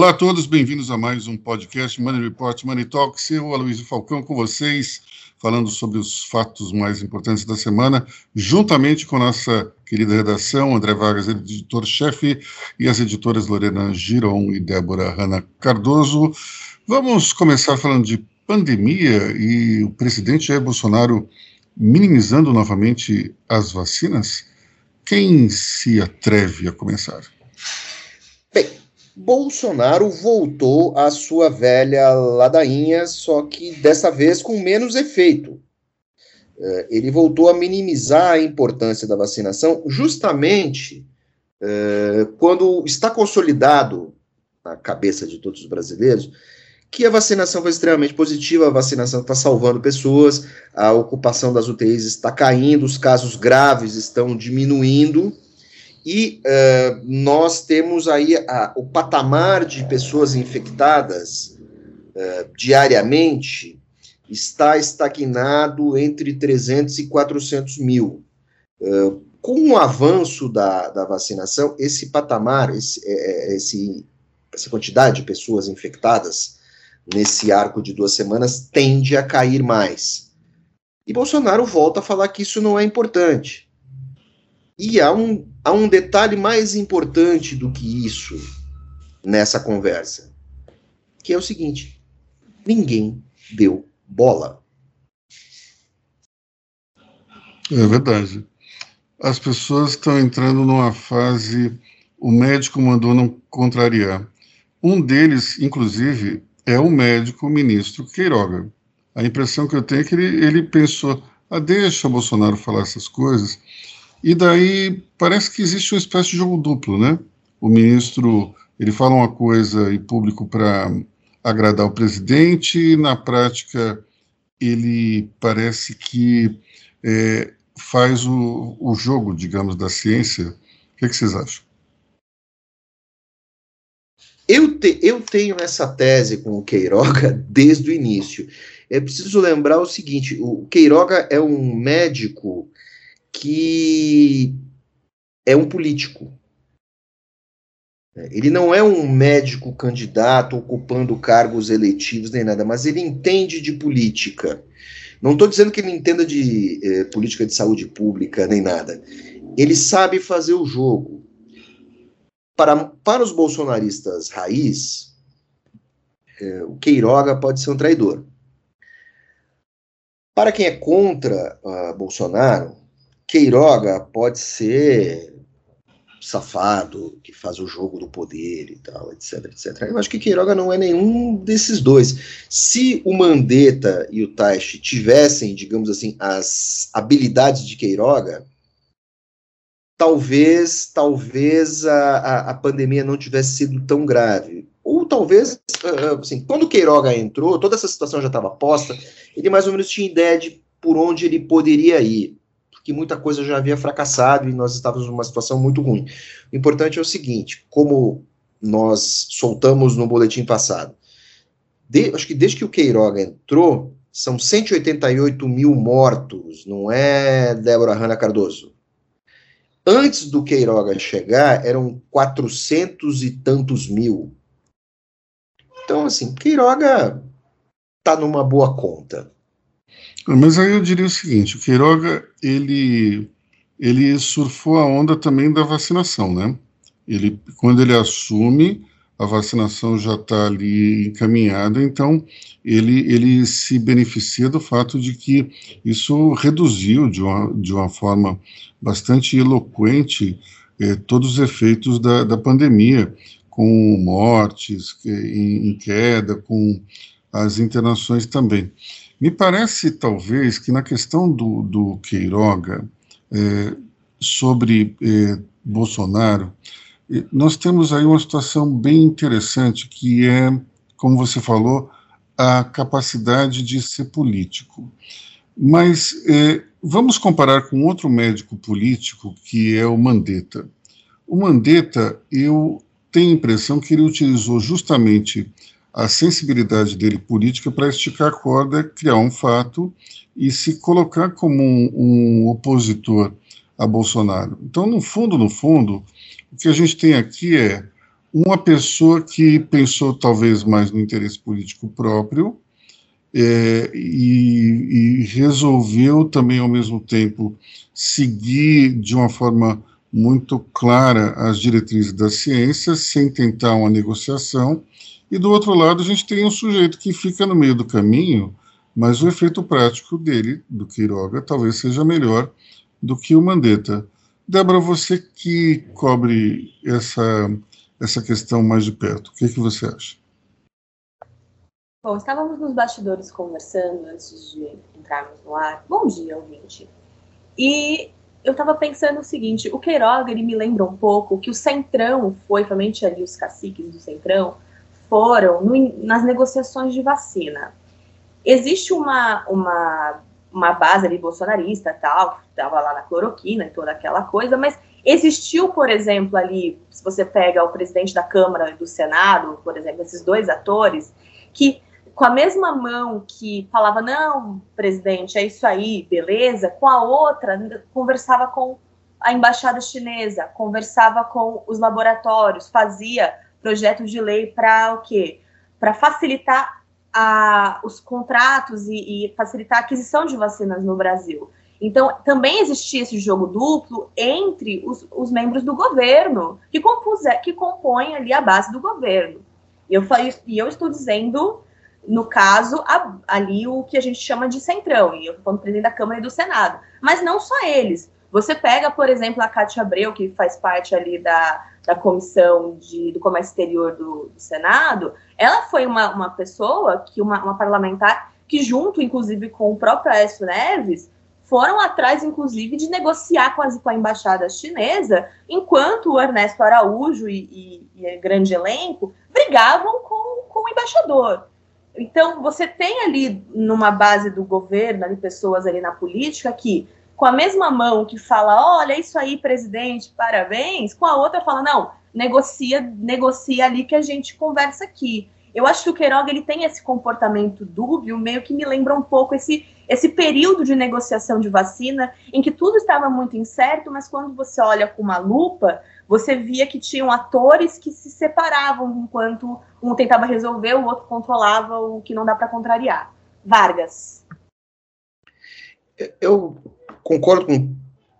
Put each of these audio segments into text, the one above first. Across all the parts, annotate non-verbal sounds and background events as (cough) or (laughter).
Olá a todos, bem-vindos a mais um podcast Money Report Money Talks. Eu, Aloysio Falcão, com vocês, falando sobre os fatos mais importantes da semana, juntamente com nossa querida redação, André Vargas, editor-chefe, e as editoras Lorena Giron e Débora Hanna Cardoso. Vamos começar falando de pandemia e o presidente Jair Bolsonaro minimizando novamente as vacinas. Quem se atreve a começar? Bolsonaro voltou à sua velha ladainha, só que dessa vez com menos efeito. É, ele voltou a minimizar a importância da vacinação, justamente é, quando está consolidado na cabeça de todos os brasileiros que a vacinação foi extremamente positiva, a vacinação está salvando pessoas, a ocupação das UTIs está caindo, os casos graves estão diminuindo e uh, nós temos aí a, o patamar de pessoas infectadas uh, diariamente está estagnado entre 300 e 400 mil. Uh, com o avanço da, da vacinação, esse patamar, esse, esse, essa quantidade de pessoas infectadas nesse arco de duas semanas tende a cair mais. E Bolsonaro volta a falar que isso não é importante. E há um, há um detalhe mais importante do que isso nessa conversa, que é o seguinte: ninguém deu bola. É verdade. As pessoas estão entrando numa fase. O médico mandou não contrariar. Um deles, inclusive, é o médico ministro Queiroga. A impressão que eu tenho é que ele, ele pensou: ah, deixa Bolsonaro falar essas coisas e daí parece que existe uma espécie de jogo duplo, né? O ministro ele fala uma coisa em público para agradar o presidente, e na prática ele parece que é, faz o, o, jogo, digamos, da ciência. O que, é que vocês acham? Eu, te, eu tenho essa tese com o Queiroga (laughs) desde o início. É preciso lembrar o seguinte: o Queiroga é um médico que é um político. Ele não é um médico candidato ocupando cargos eletivos nem nada, mas ele entende de política. Não estou dizendo que ele entenda de eh, política de saúde pública nem nada. Ele sabe fazer o jogo. Para, para os bolsonaristas raiz, eh, o Queiroga pode ser um traidor. Para quem é contra uh, Bolsonaro, Queiroga pode ser safado, que faz o jogo do poder e tal, etc, etc. Eu acho que Queiroga não é nenhum desses dois. Se o Mandetta e o Taishi tivessem, digamos assim, as habilidades de Queiroga, talvez, talvez a, a, pandemia não tivesse sido tão grave. Ou talvez, ah, assim, quando Queiroga entrou, toda essa situação já estava posta, ele mais ou menos tinha ideia de por onde ele poderia ir que muita coisa já havia fracassado e nós estávamos numa situação muito ruim. O importante é o seguinte: como nós soltamos no boletim passado, de, acho que desde que o Queiroga entrou, são 188 mil mortos, não é, Débora Hanna Cardoso? Antes do Queiroga chegar, eram 400 e tantos mil. Então, assim, Queiroga está numa boa conta. Mas aí eu diria o seguinte, o Queiroga, ele, ele surfou a onda também da vacinação, né? Ele, quando ele assume, a vacinação já está ali encaminhada, então ele, ele se beneficia do fato de que isso reduziu de uma, de uma forma bastante eloquente eh, todos os efeitos da, da pandemia, com mortes em, em queda, com as internações também. Me parece, talvez, que na questão do, do Queiroga, é, sobre é, Bolsonaro, nós temos aí uma situação bem interessante, que é, como você falou, a capacidade de ser político. Mas é, vamos comparar com outro médico político, que é o Mandetta. O Mandetta, eu tenho a impressão que ele utilizou justamente a sensibilidade dele política para esticar a corda, criar um fato e se colocar como um, um opositor a Bolsonaro. Então, no fundo, no fundo, o que a gente tem aqui é uma pessoa que pensou talvez mais no interesse político próprio é, e, e, resolveu também ao mesmo tempo seguir de uma forma muito clara as diretrizes da ciência sem tentar uma negociação e do outro lado a gente tem um sujeito que fica no meio do caminho mas o efeito prático dele, do Queiroga, talvez seja melhor do que o Mandetta. Débora, você que cobre essa, essa questão mais de perto, o que, que você acha? Bom, estávamos nos bastidores conversando antes de entrarmos no ar. Bom dia, ouvinte. E eu estava pensando o seguinte: o Queiroga ele me lembra um pouco que o Centrão foi, realmente ali os caciques do Centrão, foram no, nas negociações de vacina. Existe uma, uma uma base ali bolsonarista tal, estava lá na cloroquina e toda aquela coisa, mas existiu, por exemplo, ali, se você pega o presidente da Câmara e do Senado, por exemplo, esses dois atores, que com a mesma mão que falava, não, presidente, é isso aí, beleza, com a outra conversava com a embaixada chinesa, conversava com os laboratórios, fazia projetos de lei para o quê? Para facilitar a, os contratos e, e, facilitar a aquisição de vacinas no Brasil. Então, também existia esse jogo duplo entre os, os membros do governo, que, que compõem ali a base do governo. E eu, e eu estou dizendo, no caso, a, ali o que a gente chama de centrão, e eu estou falando presidente da Câmara e do Senado. Mas não só eles. Você pega, por exemplo, a Cátia Abreu, que faz parte ali da, da Comissão de, do Comércio Exterior do, do Senado, ela foi uma, uma pessoa, que uma, uma parlamentar, que junto, inclusive, com o próprio Aécio Neves, foram atrás, inclusive, de negociar com, com a embaixada chinesa, enquanto o Ernesto Araújo e, e, e grande elenco brigavam com, com o embaixador. Então, você tem ali, numa base do governo, ali, pessoas ali na política que com a mesma mão que fala, olha, isso aí, presidente, parabéns, com a outra fala, não, negocia, negocia ali que a gente conversa aqui. Eu acho que o Queiroga ele tem esse comportamento dúbio, meio que me lembra um pouco esse, esse período de negociação de vacina, em que tudo estava muito incerto, mas quando você olha com uma lupa, você via que tinham atores que se separavam enquanto um tentava resolver, o outro controlava o que não dá para contrariar. Vargas. Eu concordo com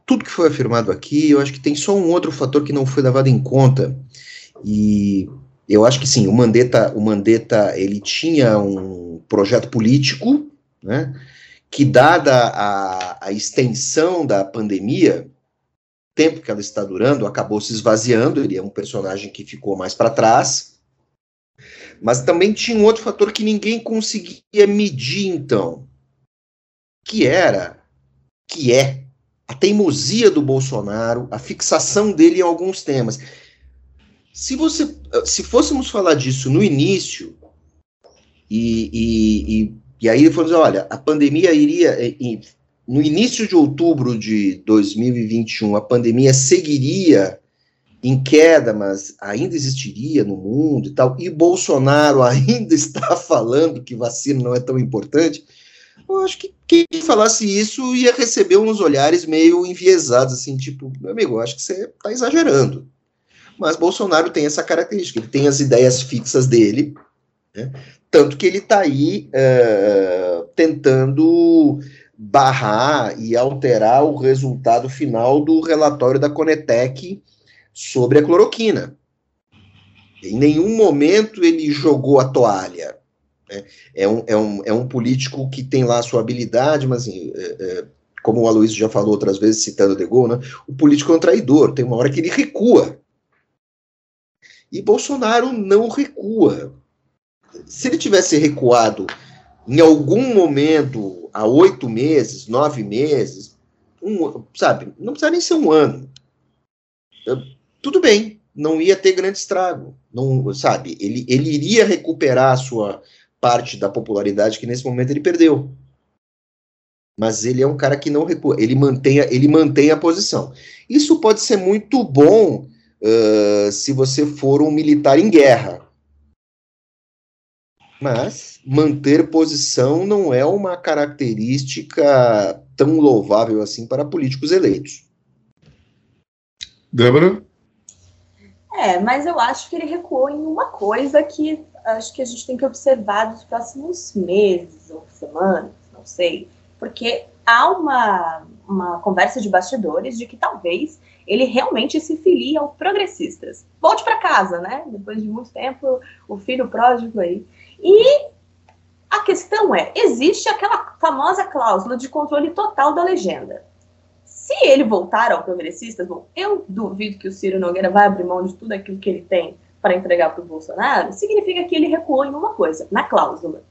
tudo que foi afirmado aqui. Eu acho que tem só um outro fator que não foi levado em conta. E eu acho que sim, o Mandetta, o Mandetta ele tinha um projeto político, né, que dada a, a extensão da pandemia, tempo que ela está durando, acabou se esvaziando. Ele é um personagem que ficou mais para trás. Mas também tinha um outro fator que ninguém conseguia medir, então, que era que é a teimosia do Bolsonaro, a fixação dele em alguns temas. Se você, se fôssemos falar disso no início e, e, e, e aí assim, olha, a pandemia iria no início de outubro de 2021, a pandemia seguiria em queda, mas ainda existiria no mundo e tal, e Bolsonaro (laughs) ainda está falando que vacina não é tão importante eu acho que quem falasse isso ia receber uns olhares meio enviesados, assim, tipo, meu amigo, acho que você está exagerando. Mas Bolsonaro tem essa característica, ele tem as ideias fixas dele, né? tanto que ele está aí uh, tentando barrar e alterar o resultado final do relatório da Conetec sobre a cloroquina. Em nenhum momento ele jogou a toalha. Né? É, um, é, um, é um político que tem lá a sua habilidade, mas assim, é, é, como o Aloysio já falou outras vezes, citando De Gaulle, né? o político é um traidor, tem uma hora que ele recua. E Bolsonaro não recua. Se ele tivesse recuado em algum momento, há oito meses, nove meses, um, sabe, não precisa nem ser um ano. Tudo bem, não ia ter grande estrago, não, sabe? Ele, ele iria recuperar a sua parte da popularidade que nesse momento ele perdeu. Mas ele é um cara que não recua, ele mantém, a, ele mantém a posição. Isso pode ser muito bom uh, se você for um militar em guerra. Mas manter posição não é uma característica tão louvável assim para políticos eleitos. Débora? É, mas eu acho que ele recuou em uma coisa que acho que a gente tem que observar nos próximos meses ou semanas, não sei, porque há uma, uma conversa de bastidores de que talvez ele realmente se filie aos progressistas. Volte para casa, né? Depois de muito tempo, o filho pródigo aí. E a questão é, existe aquela famosa cláusula de controle total da legenda. Se ele voltar ao progressistas, bom, eu duvido que o Ciro Nogueira vai abrir mão de tudo aquilo que ele tem para entregar para o Bolsonaro, significa que ele recuou em uma coisa, na cláusula.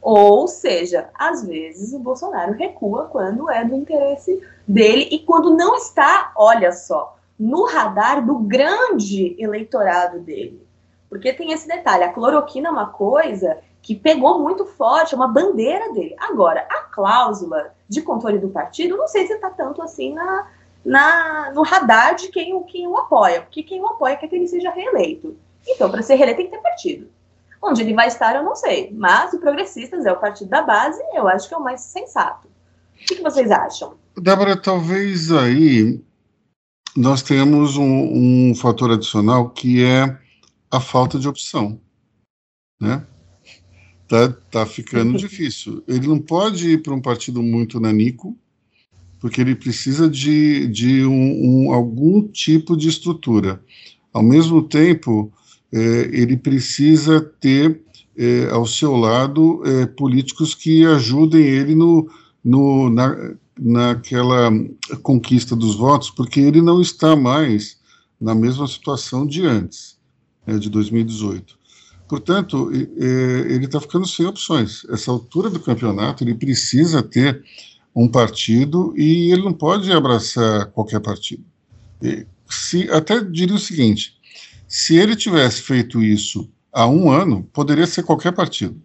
Ou seja, às vezes o Bolsonaro recua quando é do interesse dele e quando não está, olha só, no radar do grande eleitorado dele. Porque tem esse detalhe, a cloroquina é uma coisa que pegou muito forte, é uma bandeira dele. Agora, a cláusula de controle do partido, não sei se está tanto assim na, na, no radar de quem, quem o apoia, porque quem o apoia quer que ele seja reeleito. Então, para ser reeleito tem que ter partido. Onde ele vai estar, eu não sei. Mas o Progressistas é o partido da base, eu acho que é o mais sensato. O que, que vocês acham? Débora, talvez aí nós tenhamos um, um fator adicional que é a falta de opção, né? Tá, tá ficando (laughs) difícil. Ele não pode ir para um partido muito nanico, porque ele precisa de, de um, um, algum tipo de estrutura. Ao mesmo tempo, é, ele precisa ter é, ao seu lado é, políticos que ajudem ele no, no, na, naquela conquista dos votos, porque ele não está mais na mesma situação de antes, né, de 2018. Portanto, ele está ficando sem opções. Essa altura do campeonato, ele precisa ter um partido e ele não pode abraçar qualquer partido. Se, até diria o seguinte: se ele tivesse feito isso há um ano, poderia ser qualquer partido,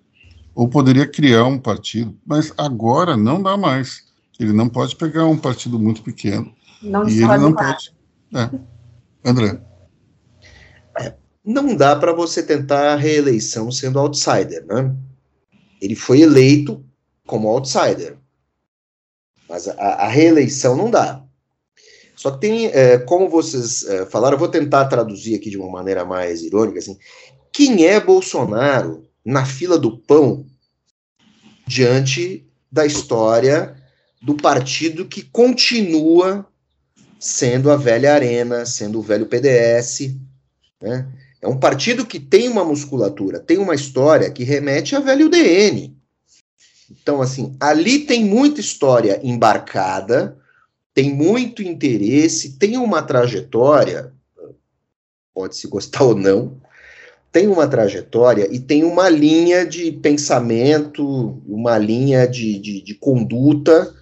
ou poderia criar um partido, mas agora não dá mais. Ele não pode pegar um partido muito pequeno. Não e ele não pode. É. André. É, não dá para você tentar a reeleição sendo outsider, né? Ele foi eleito como outsider. Mas a, a reeleição não dá. Só que tem, é, como vocês é, falaram, eu vou tentar traduzir aqui de uma maneira mais irônica, assim, quem é Bolsonaro na fila do pão diante da história do partido que continua sendo a velha Arena, sendo o velho PDS, né? É um partido que tem uma musculatura, tem uma história que remete a velho DN. Então, assim, ali tem muita história embarcada, tem muito interesse, tem uma trajetória, pode se gostar (laughs) ou não, tem uma trajetória e tem uma linha de pensamento, uma linha de, de, de conduta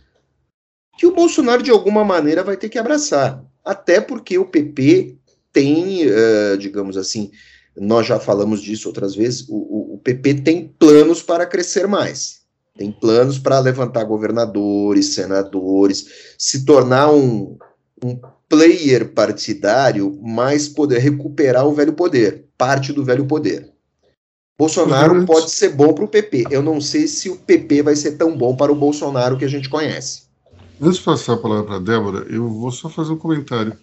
que o Bolsonaro, de alguma maneira, vai ter que abraçar. Até porque o PP tem, uh, digamos assim, nós já falamos disso outras vezes, o, o PP tem planos para crescer mais tem planos para levantar governadores, senadores, se tornar um, um player partidário, mas poder recuperar o velho poder, parte do velho poder. Bolsonaro uhum. pode ser bom para o PP. Eu não sei se o PP vai ser tão bom para o Bolsonaro que a gente conhece. Antes de passar a palavra para a Débora, eu vou só fazer um comentário.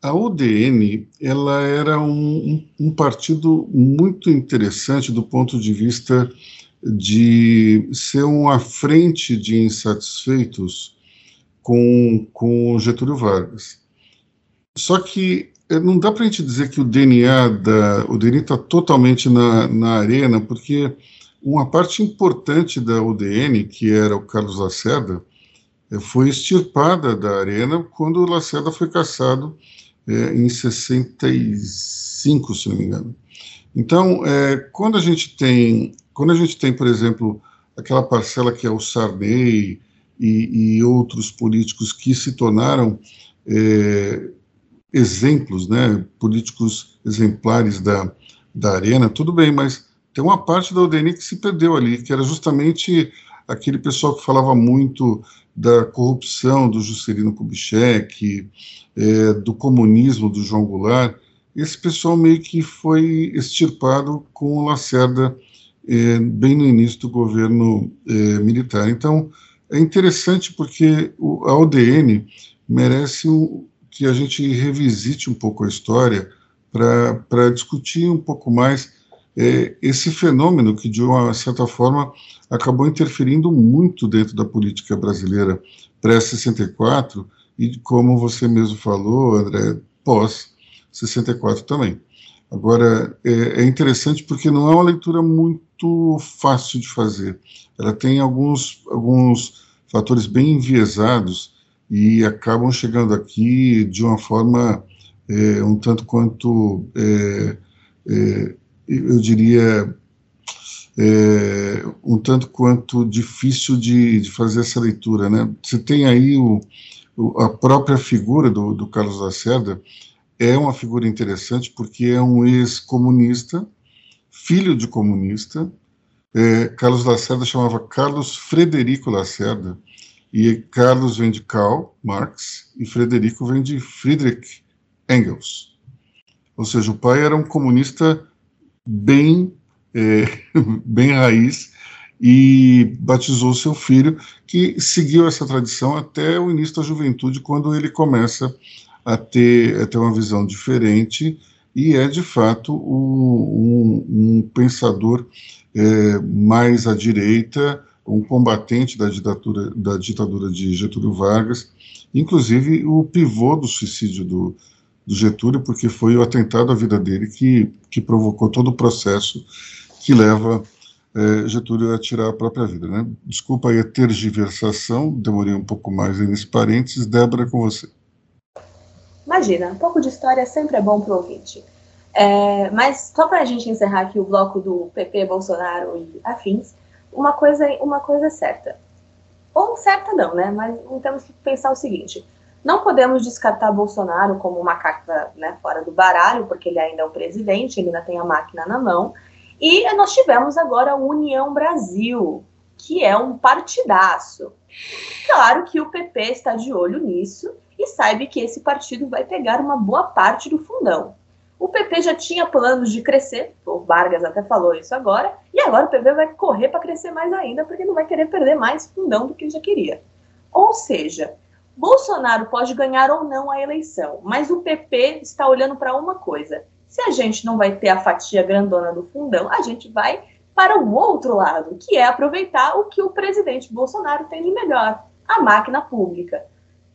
A UDN ela era um, um partido muito interessante do ponto de vista de ser uma frente de insatisfeitos com, com Getúlio Vargas. Só que eh, não dá para a gente dizer que o DNA da o DNA está totalmente na, na arena, porque uma parte importante da UDN, que era o Carlos Lacerda, eh, foi extirpada da arena quando o Lacerda foi caçado é, em 65, se não me engano. Então, é, quando a gente tem quando a gente tem, por exemplo, aquela parcela que é o Sarney e, e outros políticos que se tornaram é, exemplos, né, políticos exemplares da, da arena, tudo bem, mas tem uma parte da UDN que se perdeu ali, que era justamente aquele pessoal que falava muito da corrupção do Juscelino Kubitschek, é, do comunismo do João Goulart, esse pessoal meio que foi extirpado com o Lacerda é, bem no início do governo é, militar. Então, é interessante porque o, a ODN merece que a gente revisite um pouco a história para discutir um pouco mais é, esse fenômeno que, de uma certa forma, acabou interferindo muito dentro da política brasileira pré-64 e, como você mesmo falou, André, pós-64 também. Agora, é, é, interessante porque não é uma leitura muito fácil de fazer. Ela tem alguns, alguns fatores bem enviesados e acabam chegando aqui de uma forma é, um tanto quanto, é, é eu diria, é, um tanto quanto difícil de, de, fazer essa leitura. Né? Você tem aí o, o, a própria figura do, do Carlos Lacerda, é uma figura interessante porque é um ex-comunista, filho de comunista. É, Carlos Lacerda chamava Carlos Frederico Lacerda, e Carlos vem de Karl Marx e Frederico vem de Friedrich Engels. Ou seja, o pai era um comunista bem, é, (laughs) bem raiz e batizou seu filho, que seguiu essa tradição até o início da juventude, quando ele começa a ter, a ter uma visão diferente e é, de fato, um, um, um pensador é, mais à direita, um combatente da ditadura, da ditadura de Getúlio Vargas, inclusive o pivô do suicídio do, do Getúlio, porque foi o atentado à vida dele que, que provocou todo o processo que leva é, Getúlio a tirar a própria vida. Né? Desculpa aí a tergiversação, demorei um pouco mais nesse parênteses. Débora, com você. Imagina, um pouco de história sempre é bom para o ouvinte. É, mas só para a gente encerrar aqui o bloco do PP, Bolsonaro e afins, uma coisa, uma coisa é certa. Ou certa não, né? Mas temos que pensar o seguinte: não podemos descartar Bolsonaro como uma carta né, fora do baralho, porque ele ainda é o presidente, ele ainda tem a máquina na mão. E nós tivemos agora a União Brasil, que é um partidaço. Claro que o PP está de olho nisso sabe que esse partido vai pegar uma boa parte do fundão. O PP já tinha planos de crescer, o Vargas até falou isso agora, e agora o PP vai correr para crescer mais ainda, porque não vai querer perder mais fundão do que já queria. Ou seja, Bolsonaro pode ganhar ou não a eleição, mas o PP está olhando para uma coisa: se a gente não vai ter a fatia grandona do fundão, a gente vai para o outro lado, que é aproveitar o que o presidente Bolsonaro tem de melhor, a máquina pública.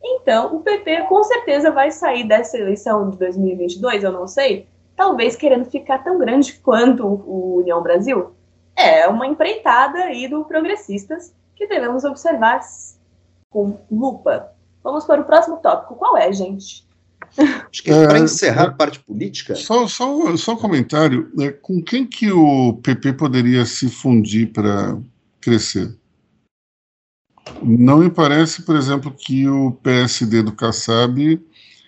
Então, o PP com certeza vai sair dessa eleição de 2022, eu não sei, talvez querendo ficar tão grande quanto o União Brasil. É uma empreitada aí do progressistas que devemos observar com lupa. Vamos para o próximo tópico. Qual é, gente? Acho que é, para encerrar a parte política. Só, só, só um comentário. Né? Com quem que o PP poderia se fundir para crescer? Não me parece, por exemplo, que o PSD do Kassab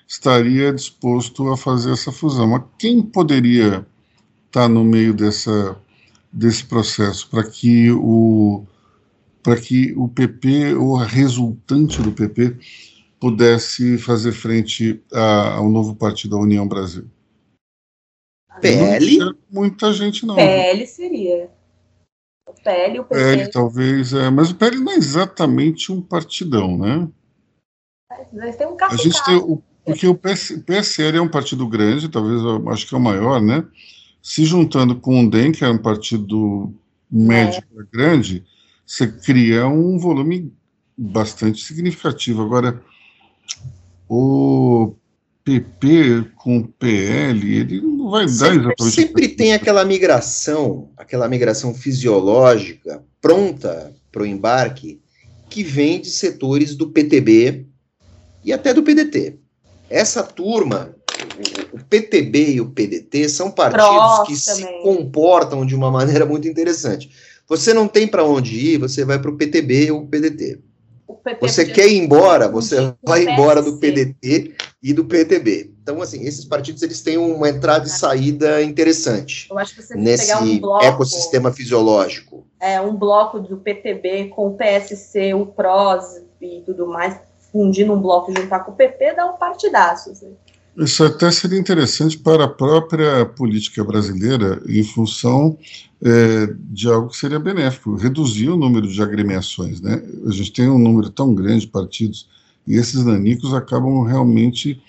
estaria disposto a fazer essa fusão. Mas quem poderia estar no meio dessa, desse processo para que o para que o PP ou a resultante do PP pudesse fazer frente a, ao novo partido, a União Brasil? PL? Muita gente não. PL seria. O PL, o PL talvez, é, mas o PL não é exatamente um partidão, né? Mas tem um A gente tem o, porque o, PS, o PSL é um partido grande, talvez eu acho que é o maior, né? Se juntando com o DEM, que é um partido médio é. grande, você cria um volume bastante significativo. Agora, o PP com PL, ele vai sempre, dar exatamente. Sempre tem aquela migração, aquela migração fisiológica pronta para o embarque, que vem de setores do PTB e até do PDT. Essa turma, o PTB e o PDT, são partidos que também. se comportam de uma maneira muito interessante. Você não tem para onde ir, você vai para o PTB ou o PDT. Você quer ir embora, você vai embora do PDT e do PTB. Então, assim, esses partidos eles têm uma entrada e saída interessante nesse um bloco, ecossistema fisiológico. É, um bloco do PTB com o PSC, o PROS e tudo mais, fundir num bloco e juntar com o PP, dá um partidaço. Assim. Isso até seria interessante para a própria política brasileira, em função é, de algo que seria benéfico, reduzir o número de agremiações. Né? A gente tem um número tão grande de partidos, e esses nanicos acabam realmente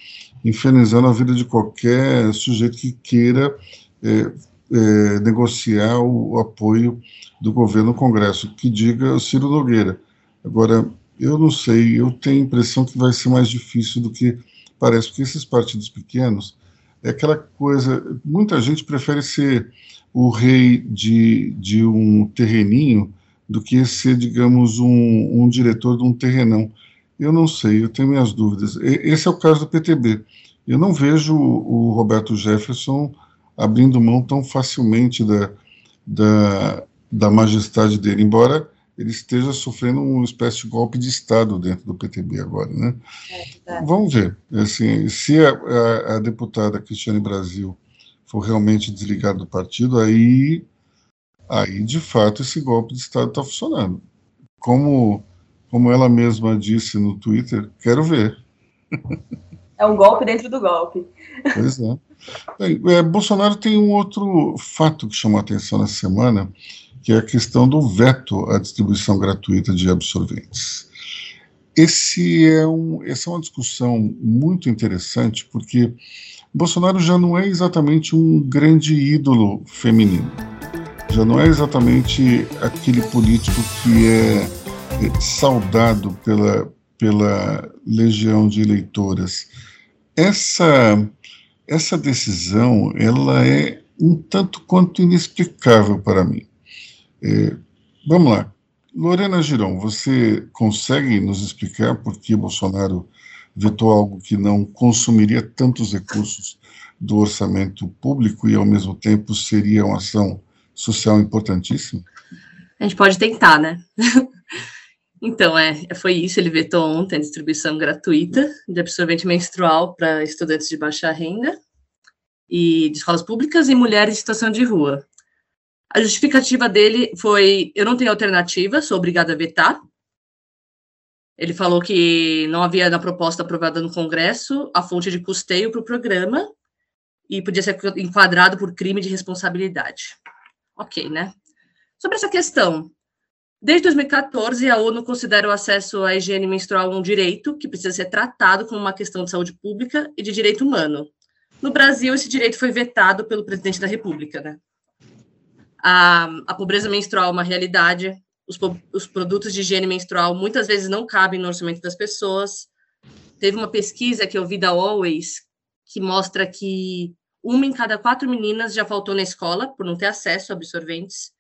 infernizando a vida de qualquer sujeito que queira é, é, negociar o, apoio do governo no Congresso, que diga Ciro Nogueira. Agora, eu não sei, eu tenho a impressão que vai ser mais difícil do que parece, porque esses partidos pequenos é aquela coisa. Muita gente prefere ser o rei de, de um terreninho do que ser, digamos, um, um diretor de um terrenão. Eu não sei, eu tenho minhas dúvidas. Esse é o caso do PTB. Eu não vejo o Roberto Jefferson abrindo mão tão facilmente da, da, da majestade dele, embora ele esteja sofrendo uma espécie de golpe de Estado dentro do PTB agora, né? É, Vamos ver. Assim, se a, a, a, deputada Cristiane Brasil for realmente desligada do partido, aí, aí de fato esse golpe de Estado está funcionando. Como, como ela mesma disse no Twitter, quero ver. É um golpe dentro do golpe. Pois é. Bem, é, Bolsonaro tem um outro fato que chamou a atenção nessa semana, que é a questão do veto à distribuição gratuita de absorventes. Esse é um, essa é uma discussão muito interessante, porque Bolsonaro já não é exatamente um grande ídolo feminino. Já não é exatamente aquele político que é, é saudado pela, pela legião de eleitoras. Essa, essa decisão ela é um tanto quanto inexplicável para mim. É, vamos lá. Lorena Girão, você consegue nos explicar por que Bolsonaro vetou algo que não consumiria tantos recursos do orçamento público e, ao mesmo tempo, seria uma ação social importantíssima? A gente pode tentar, né? Então, é, foi isso. Ele vetou ontem a distribuição gratuita de absorvente menstrual para estudantes de baixa renda e de escolas públicas e mulheres em situação de rua. A justificativa dele foi: eu não tenho alternativa, sou obrigada a vetar. Ele falou que não havia na proposta aprovada no Congresso a fonte de custeio para o programa e podia ser enquadrado por crime de responsabilidade. Ok, né? Sobre essa questão, desde 2014 a ONU considera o acesso à higiene menstrual um direito que precisa ser tratado como uma questão de saúde pública e de direito humano. No Brasil, esse direito foi vetado pelo presidente da República, né? A, a pobreza menstrual é uma realidade, os, os produtos de higiene menstrual muitas vezes não cabem no orçamento das pessoas. Teve uma pesquisa que eu vi da Always que mostra que uma em cada quatro meninas já faltou na escola por não ter acesso a absorventes.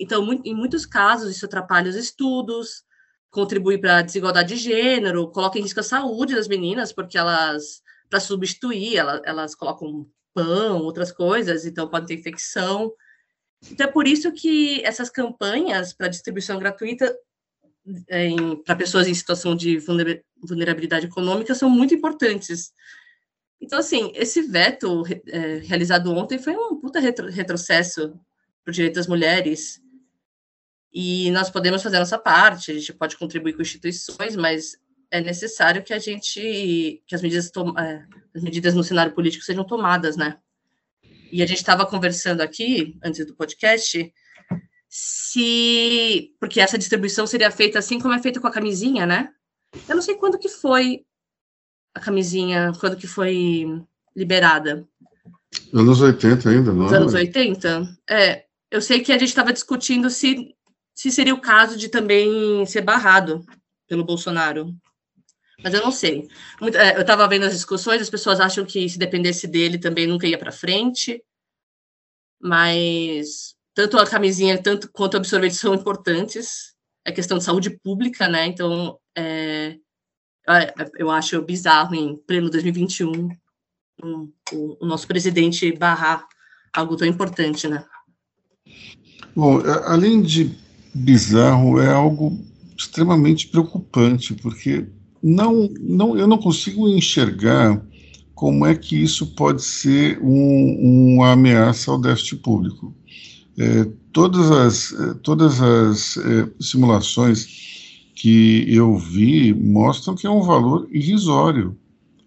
Então, em muitos casos, isso atrapalha os estudos, contribui para a desigualdade de gênero, coloca em risco a saúde das meninas, porque elas, para substituir, elas, elas colocam pão, outras coisas, então pode ter infecção. Então, é por isso que essas campanhas para distribuição gratuita para pessoas em situação de vulnerabilidade econômica são muito importantes. Então, assim, esse veto é, realizado ontem foi um puta retro, retrocesso para o direito das mulheres. E nós podemos fazer a nossa parte, a gente pode contribuir com instituições, mas é necessário que a gente, que as medidas, é, as medidas no cenário político sejam tomadas, né? e a gente estava conversando aqui, antes do podcast, se. Porque essa distribuição seria feita assim como é feita com a camisinha, né? Eu não sei quando que foi a camisinha, quando que foi liberada. Anos 80 ainda, não? Nos anos 80? É. Eu sei que a gente estava discutindo se, se seria o caso de também ser barrado pelo Bolsonaro. Mas eu não sei. É, eu estava vendo as discussões, as pessoas acham que se dependesse dele também nunca ia para frente. Mas tanto a camisinha tanto quanto o absorvente são importantes. É questão de saúde pública, né? Então, é, é eu acho bizarro em pleno 2021 um, o, o nosso presidente barrar algo tão importante, né? Bom, além de bizarro, é algo extremamente preocupante, porque não, não, eu não consigo enxergar como é que isso pode ser um, uma ameaça ao déficit público. É, todas as, é, todas as é, simulações que eu vi mostram que é um valor irrisório.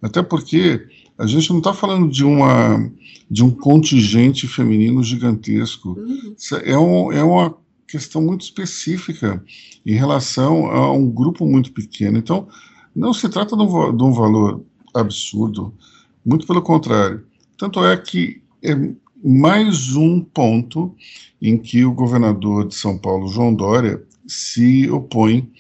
Até porque a gente não está falando de uma de um contingente feminino gigantesco. Uhum. É, um, é uma questão muito específica em relação a um grupo muito pequeno. Então, não se trata de um, de um valor absurdo, muito pelo contrário. Tanto é que é mais um ponto em que o governador de São Paulo, João Dória, se opõe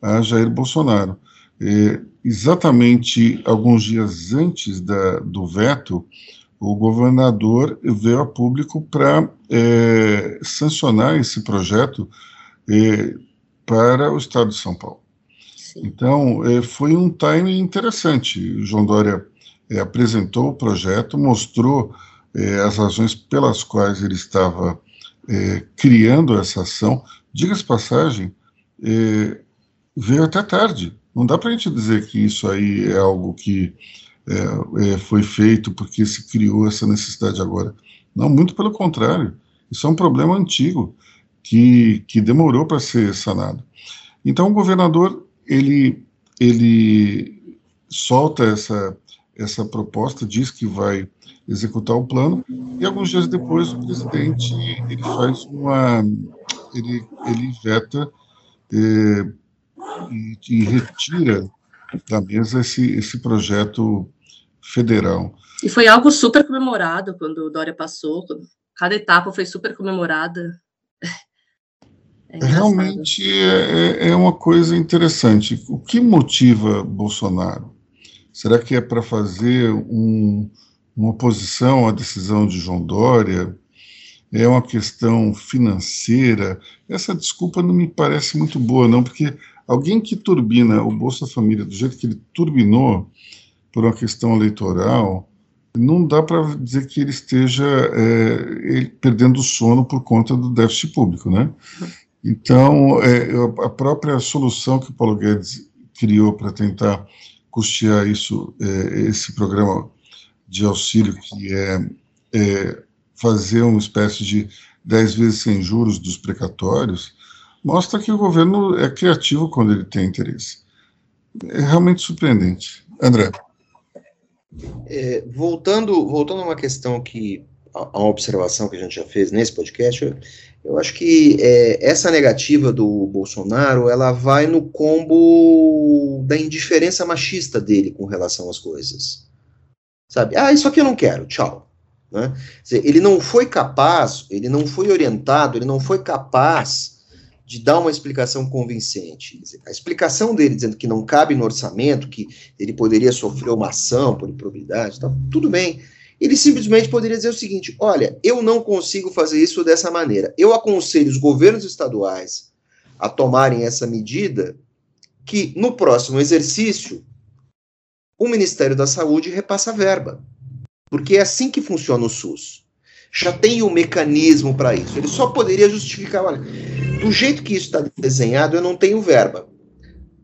a Jair Bolsonaro. É, exatamente alguns dias antes da, do veto, o governador veio a público para é, sancionar esse projeto é, para o estado de São Paulo. Sim. Então, é, foi um timing interessante. O João Dória é, apresentou o projeto, mostrou é, as razões pelas quais ele estava é, criando essa ação. Diga-se passagem, veio até tarde. Não dá para a gente dizer que isso aí é algo que é, é, foi feito porque se criou essa necessidade agora. Não, muito pelo contrário. Isso é um problema antigo que, que demorou para ser sanado. Então, o governador ele, ele solta essa, essa proposta, diz que vai executar o plano, e alguns dias depois o presidente ele faz uma. ele, ele veta é, e, e retira da mesa esse, esse projeto federal. E foi algo super comemorado quando o Dória passou, cada etapa foi super comemorada. É Realmente é, é, é uma coisa interessante. O que motiva Bolsonaro? Será que é para fazer um, uma oposição à decisão de João Dória? É uma questão financeira? Essa desculpa não me parece muito boa, não, porque alguém que turbina o Bolsa Família do jeito que ele turbinou por uma questão eleitoral, não dá para dizer que ele esteja é, ele perdendo sono por conta do déficit público, né? Então, é, a própria solução que o Paulo Guedes criou para tentar custear isso, é, esse programa de auxílio, que é, é fazer uma espécie de 10 vezes sem juros dos precatórios, mostra que o governo é criativo quando ele tem interesse. É realmente surpreendente. André. É, voltando, voltando a uma questão que, a, uma observação que a gente já fez nesse podcast, eu, eu acho que é, essa negativa do Bolsonaro, ela vai no combo da indiferença machista dele com relação às coisas. Sabe? Ah, isso aqui eu não quero, tchau. Né? Dizer, ele não foi capaz, ele não foi orientado, ele não foi capaz de dar uma explicação convincente. A explicação dele dizendo que não cabe no orçamento, que ele poderia sofrer uma ação por improbidade, tá, tudo bem. Ele simplesmente poderia dizer o seguinte: olha, eu não consigo fazer isso dessa maneira. Eu aconselho os governos estaduais a tomarem essa medida, que no próximo exercício o Ministério da Saúde repassa verba. Porque é assim que funciona o SUS. Já tem um mecanismo para isso. Ele só poderia justificar, olha, do jeito que isso está desenhado, eu não tenho verba.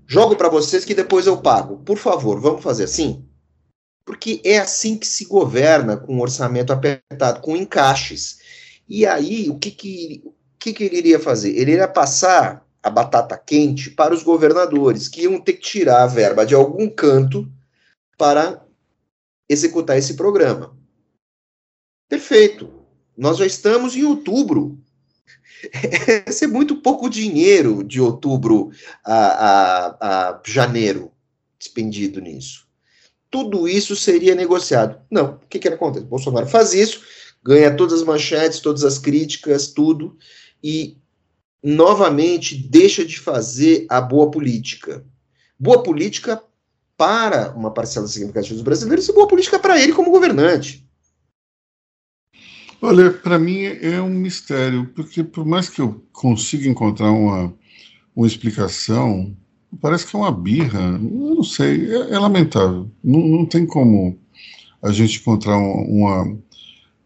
Jogo para vocês que depois eu pago. Por favor, vamos fazer assim? Porque é assim que se governa com um orçamento apertado, com encaixes. E aí, o que, que, o que, que ele iria fazer? Ele iria passar a batata quente para os governadores, que iam ter que tirar a verba de algum canto para executar esse programa. Perfeito. Nós já estamos em outubro (laughs) ser muito pouco dinheiro de outubro a, a, a janeiro despendido nisso. Tudo isso seria negociado. Não, o que, que acontece? Bolsonaro faz isso, ganha todas as manchetes, todas as críticas, tudo, e novamente deixa de fazer a boa política. Boa política para uma parcela significativa dos brasileiros e boa política para ele como governante. Olha, para mim é um mistério, porque por mais que eu consiga encontrar uma, uma explicação, parece que é uma birra, eu não sei, é, é lamentável. Não, não, tem como a gente encontrar uma, uma,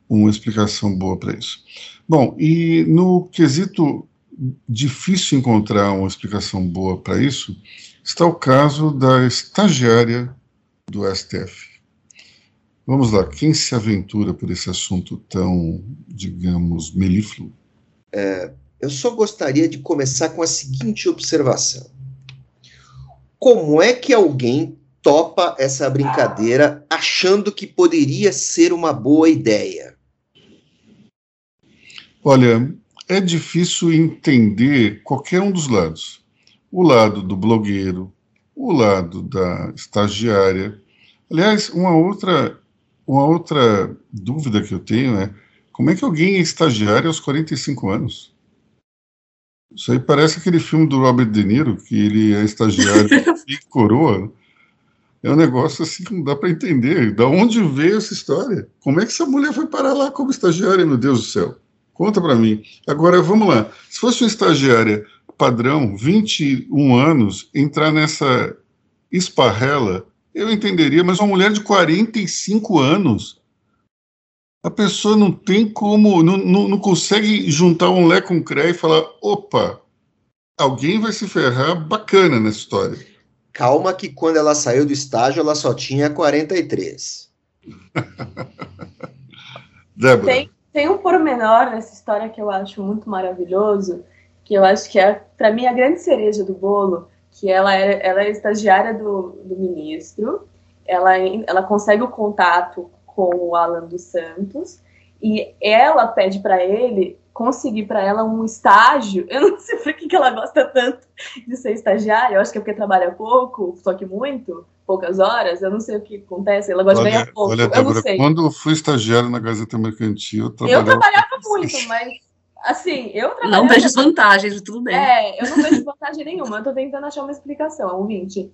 uma explicação boa para isso. Bom, e no quesito difícil encontrar uma explicação boa para isso, está o caso da estagiária do STF. Vamos lá, quem se aventura por esse assunto tão, digamos, melífluo? É, eu só gostaria de começar com a seguinte observação. Como é que alguém topa essa brincadeira achando que poderia ser uma boa ideia? Olha, é difícil entender qualquer um dos lados. O lado do blogueiro, o lado da estagiária. Aliás, uma outra, uma outra dúvida que eu tenho é como é que alguém é estagiário aos 45 anos? Isso aí parece aquele filme do Robert De Niro, que ele é estagiário (laughs) e coroa. É um negócio assim que não dá para entender. Da onde veio essa história? Como é que essa mulher foi parar lá como estagiária, meu Deus do céu? Conta para mim. Agora, vamos lá. Se fosse uma estagiária padrão, 21 anos, entrar nessa esparrela, eu entenderia, mas uma mulher de 45 anos, a pessoa não tem como, não, não, não consegue juntar um lé com cré e falar: opa, alguém vai se ferrar bacana nessa história. Calma, que quando ela saiu do estágio, ela só tinha 43. (laughs) Débora. Tem, tem um pormenor nessa história que eu acho muito maravilhoso, que eu acho que é, para mim, a grande cereja do bolo, que ela é, ela é estagiária do, do ministro, ela, ela consegue o contato com o Alan dos Santos, e ela pede para ele conseguir para ela um estágio. Eu não (laughs) sei por que, que ela gosta tanto de ser estagiária, eu acho que é porque trabalha pouco, só que muito, poucas horas, eu não sei o que acontece, ela gosta olha, de ganhar pouco. Olha, Débora, quando eu fui estagiária na Gazeta Mercantil, eu trabalhava, eu trabalhava muito, mas Assim, eu Não vejo vantagens, tudo bem. É, eu não vejo vantagem nenhuma. Eu tô tentando achar uma explicação, ouvinte.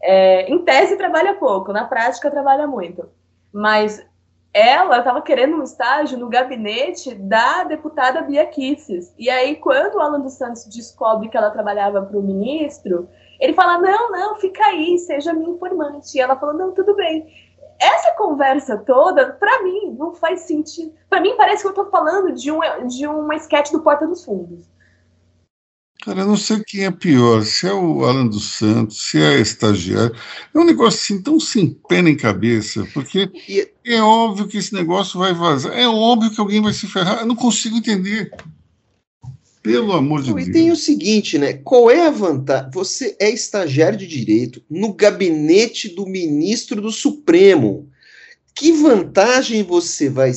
É, em tese trabalha pouco, na prática trabalha muito. Mas ela estava querendo um estágio no gabinete da deputada Bia Kisses. E aí, quando o Alan dos Santos descobre que ela trabalhava para o ministro, ele fala: Não, não, fica aí, seja minha informante. E ela falou: Não, tudo bem essa conversa toda, para mim, não faz sentido. Para mim, parece que eu tô falando de, um, de uma sketch do Porta dos Fundos. Cara, eu não sei quem é pior, se é o Alan dos Santos, se é a estagiária. É um negócio assim tão sem pé nem cabeça, porque é óbvio que esse negócio vai vazar, é óbvio que alguém vai se ferrar, eu não consigo entender. Pelo amor de Deus. E tem o seguinte, né? Qual é a vantagem? Você é estagiário de direito no gabinete do ministro do Supremo. Que vantagem você vai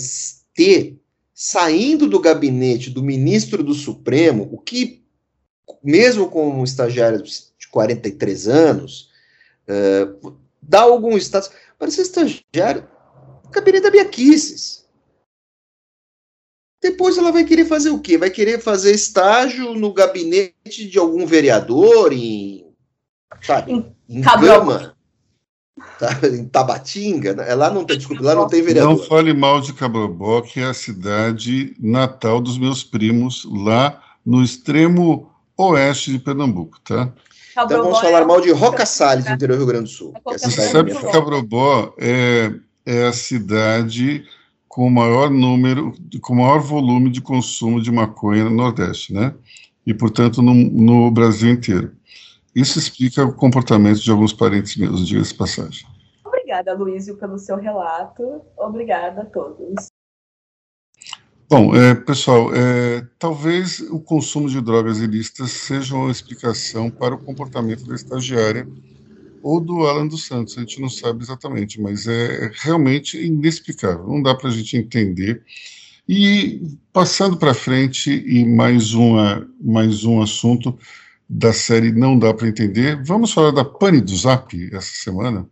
ter saindo do gabinete do ministro do Supremo, o que, mesmo com um estagiário de 43 anos, uh, dá algum status. Para ser estagiário, gabinete da Biaquices. Depois ela vai querer fazer o quê? Vai querer fazer estágio no gabinete de algum vereador em, sabe, em, em Gama, tá, em Tabatinga. Né? Lá não tem, desculpa, lá não tem vereador. Não fale mal de Cabrobó, que é a cidade natal dos meus primos, lá no extremo oeste de Pernambuco, tá? Então vamos falar mal de Roca Salles, no interior do Rio Grande do Sul. É Você sabe que Cabrobó é, é a cidade com o maior número, com o maior volume de consumo de maconha no Nordeste, né? E, portanto, no, no Brasil inteiro. Isso explica o comportamento de alguns parentes meus, diga-se passagem. Obrigada, Luísio, pelo seu relato. Obrigada a todos. Bom, é, pessoal, é, talvez o consumo de drogas ilícitas seja uma explicação para o comportamento da estagiária ou do Alan dos Santos, a gente não sabe exatamente, mas é realmente inexplicável, não dá para a gente entender. E passando para frente, e mais, uma, mais um assunto da série Não Dá para Entender, vamos falar da pane do Zap essa semana.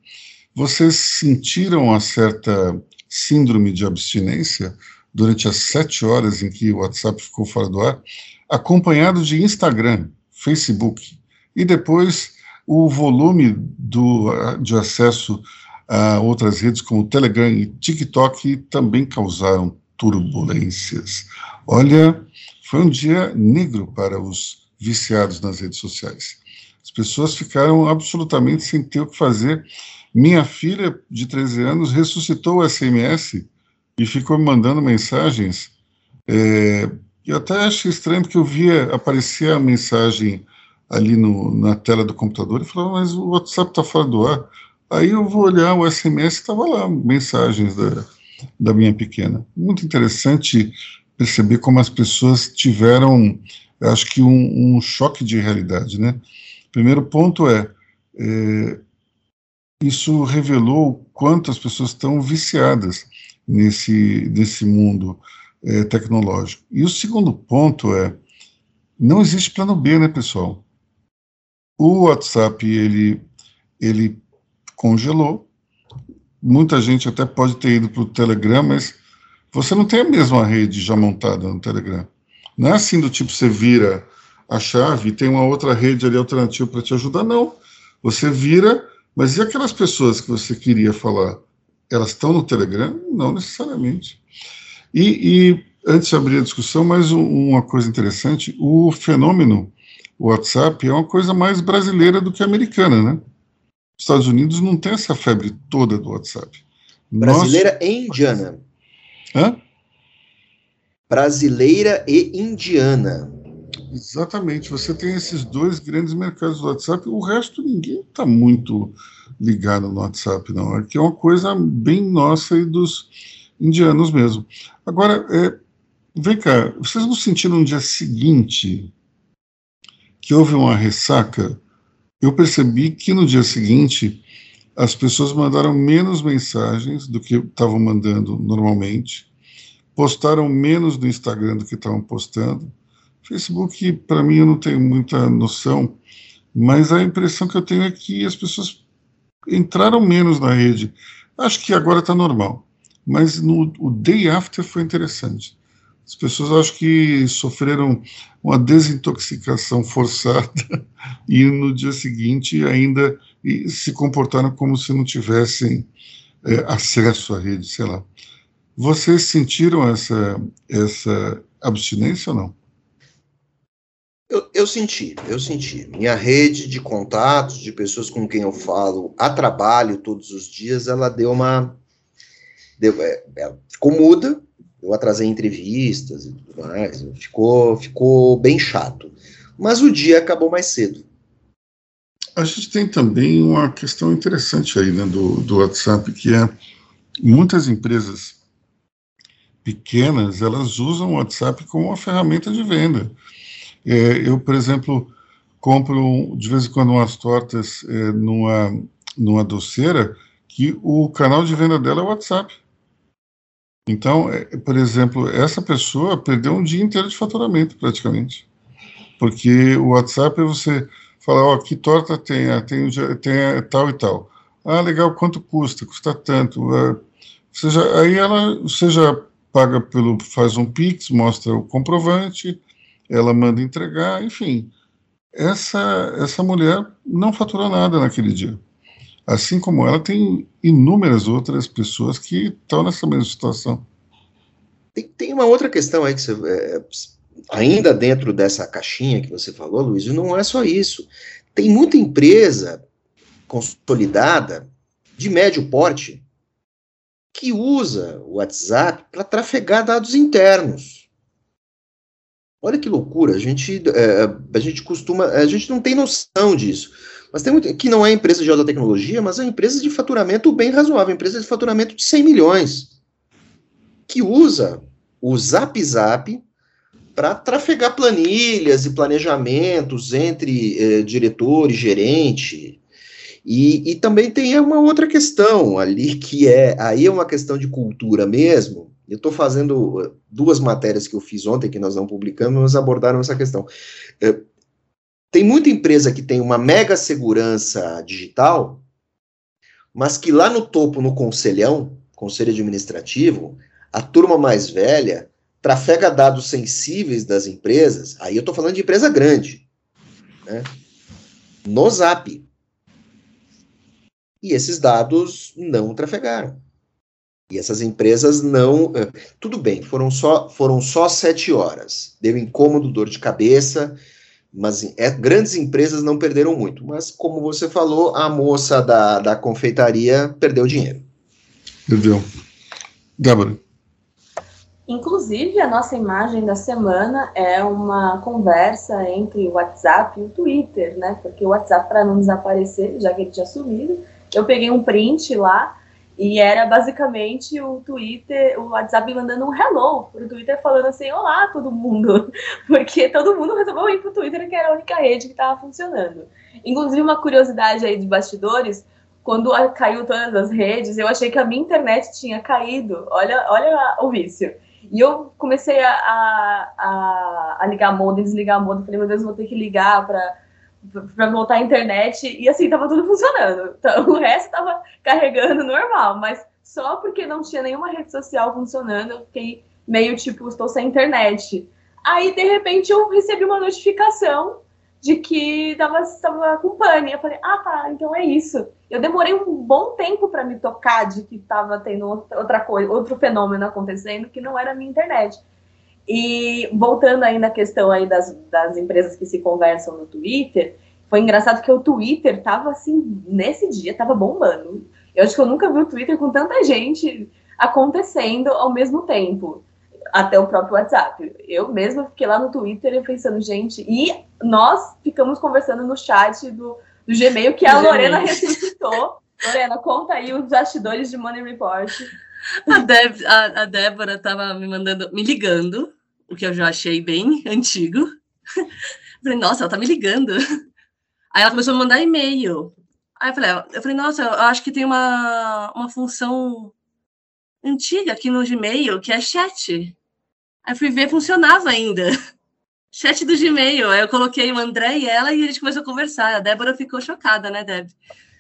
Vocês sentiram uma certa síndrome de abstinência durante as sete horas em que o WhatsApp ficou fora do ar, acompanhado de Instagram, Facebook, e depois o volume do, de acesso a outras redes como Telegram e TikTok também causaram turbulências. Olha, foi um dia negro para os viciados nas redes sociais. As pessoas ficaram absolutamente sem ter o que fazer. Minha filha, de 13 anos, ressuscitou o SMS e ficou me mandando mensagens. É, eu até achei estranho, porque eu via aparecer a mensagem ali no, na tela do computador e falava, mas o WhatsApp está fora do ar. Aí eu vou olhar o SMS e estava lá, mensagens da, da minha pequena. Muito interessante perceber como as pessoas tiveram, acho que um, um choque de realidade, né? Primeiro ponto é, é isso revelou quanto as pessoas estão viciadas nesse, nesse mundo é, tecnológico. E o segundo ponto é, não existe plano B, né, pessoal? O WhatsApp, ele, ele congelou, muita gente até pode ter ido para o Telegram, mas você não tem a mesma rede já montada no Telegram. Não é assim do tipo você vira a chave e tem uma outra rede ali alternativa para te ajudar, não. Você vira, mas e aquelas pessoas que você queria falar? Elas estão no Telegram? Não necessariamente. E, e antes de abrir a discussão, mais um, uma coisa interessante: o fenômeno WhatsApp é uma coisa mais brasileira do que americana, né? Os Estados Unidos não tem essa febre toda do WhatsApp. Brasileira Nós... e indiana. Hã? Brasileira e indiana. Exatamente. Você tem esses dois grandes mercados do WhatsApp. O resto ninguém está muito ligado no WhatsApp, não. Aqui é uma coisa bem nossa e dos indianos mesmo. Agora, é, vem cá, vocês não sentiram no dia seguinte que houve uma ressaca eu percebi que no dia seguinte as pessoas mandaram menos mensagens do que estavam mandando normalmente, postaram menos no Instagram do que estavam postando. Facebook, para mim, eu não tenho muita noção, mas a impressão que eu tenho é que as pessoas entraram menos na rede. Acho que agora está normal, mas no o day after foi interessante. As pessoas acho que sofreram uma desintoxicação forçada (laughs) e no dia seguinte ainda se comportaram como se não tivessem é, acesso à rede, sei lá. Vocês sentiram essa, essa abstinência ou não? Eu, eu, senti, eu senti. Minha rede de contatos, de pessoas com quem eu falo a trabalho todos os dias, ela deu uma. Deu, é, ficou muda, eu atrasei entrevistas e tudo mais, ficou, ficou bem chato. Mas o dia acabou mais cedo. A gente tem também uma questão interessante aí né, do, do WhatsApp, que é muitas empresas pequenas, elas usam o WhatsApp como uma ferramenta de venda. É, eu, por exemplo, compro de vez em quando umas tortas é, numa, numa doceira que o canal de venda dela é o WhatsApp. Então, é, por exemplo, essa pessoa perdeu um dia inteiro de faturamento, praticamente. Porque o WhatsApp é você falar, ó, oh, que torta tem? Ah, tem, tem tal e tal. Ah, legal, quanto custa? Custa tanto. Ah, seja, aí ela, você já paga pelo, faz um Pix, mostra o comprovante, ela manda entregar, enfim. Essa, essa mulher não faturou nada naquele dia. Assim como ela, tem inúmeras outras pessoas que estão nessa mesma situação. Tem, tem uma outra questão aí que você. É, ainda dentro dessa caixinha que você falou, Luiz, não é só isso. Tem muita empresa consolidada, de médio porte, que usa o WhatsApp para trafegar dados internos. Olha que loucura, a gente, é, a gente costuma, a gente não tem noção disso. Mas tem muito, que não é empresa de alta tecnologia, mas é empresa de faturamento bem razoável, empresa de faturamento de 100 milhões, que usa o Zap Zap para trafegar planilhas e planejamentos entre eh, diretor e gerente. E, e também tem uma outra questão ali, que é, aí é uma questão de cultura mesmo, eu estou fazendo eh, duas matérias que eu fiz ontem, que nós não publicamos, mas abordaram essa questão. Tem muita empresa que tem uma mega segurança digital, mas que lá no topo, no conselhão, conselho administrativo, a turma mais velha trafega dados sensíveis das empresas, aí eu estou falando de empresa grande, né, no Zap. E esses dados não trafegaram. E essas empresas não. Eh, tudo bem, foram só, foram só sete horas. Deu incômodo, dor de cabeça, mas é, grandes empresas não perderam muito. Mas, como você falou, a moça da, da confeitaria perdeu dinheiro. Perdeu. Débora. Inclusive, a nossa imagem da semana é uma conversa entre o WhatsApp e o Twitter, né? Porque o WhatsApp, para não desaparecer, já que ele tinha sumido, eu peguei um print lá e era basicamente o Twitter, o WhatsApp mandando um hello pro Twitter falando assim, olá todo mundo, (laughs) porque todo mundo resolveu ir pro Twitter, que era a única rede que estava funcionando. Inclusive, uma curiosidade aí de bastidores, quando caiu todas as redes, eu achei que a minha internet tinha caído. Olha, olha o vício. E eu comecei a, a, a ligar a modem, desligar a modem. Falei, meu Deus, vou ter que ligar para voltar à internet. E assim, tava tudo funcionando. Então, (laughs) o resto tava carregando normal, mas só porque não tinha nenhuma rede social funcionando, eu fiquei meio tipo, estou sem internet. Aí, de repente, eu recebi uma notificação de que tava, tava com pane. Eu falei, ah, tá, então é isso. Eu demorei um bom tempo para me tocar de que estava tendo outra coisa, outro fenômeno acontecendo que não era a minha internet. E voltando aí na questão aí das, das empresas que se conversam no Twitter, foi engraçado que o Twitter tava assim, nesse dia, tava bombando. Eu acho que eu nunca vi o Twitter com tanta gente acontecendo ao mesmo tempo até o próprio WhatsApp. Eu mesma fiquei lá no Twitter pensando, gente, e nós ficamos conversando no chat do, do Gmail que a Lorena ressuscitou. Lorena, conta aí os bastidores de Money Report. A, Deb, a, a Débora estava me mandando, me ligando, o que eu já achei bem (laughs) antigo. falei, nossa, ela tá me ligando. Aí ela começou a mandar e-mail. Aí eu falei, eu falei, nossa, eu acho que tem uma, uma função antiga aqui no Gmail, que é chat. Aí fui ver, funcionava ainda. (laughs) Chat do Gmail. Aí eu coloquei o André e ela e a gente começou a conversar. A Débora ficou chocada, né, Deb?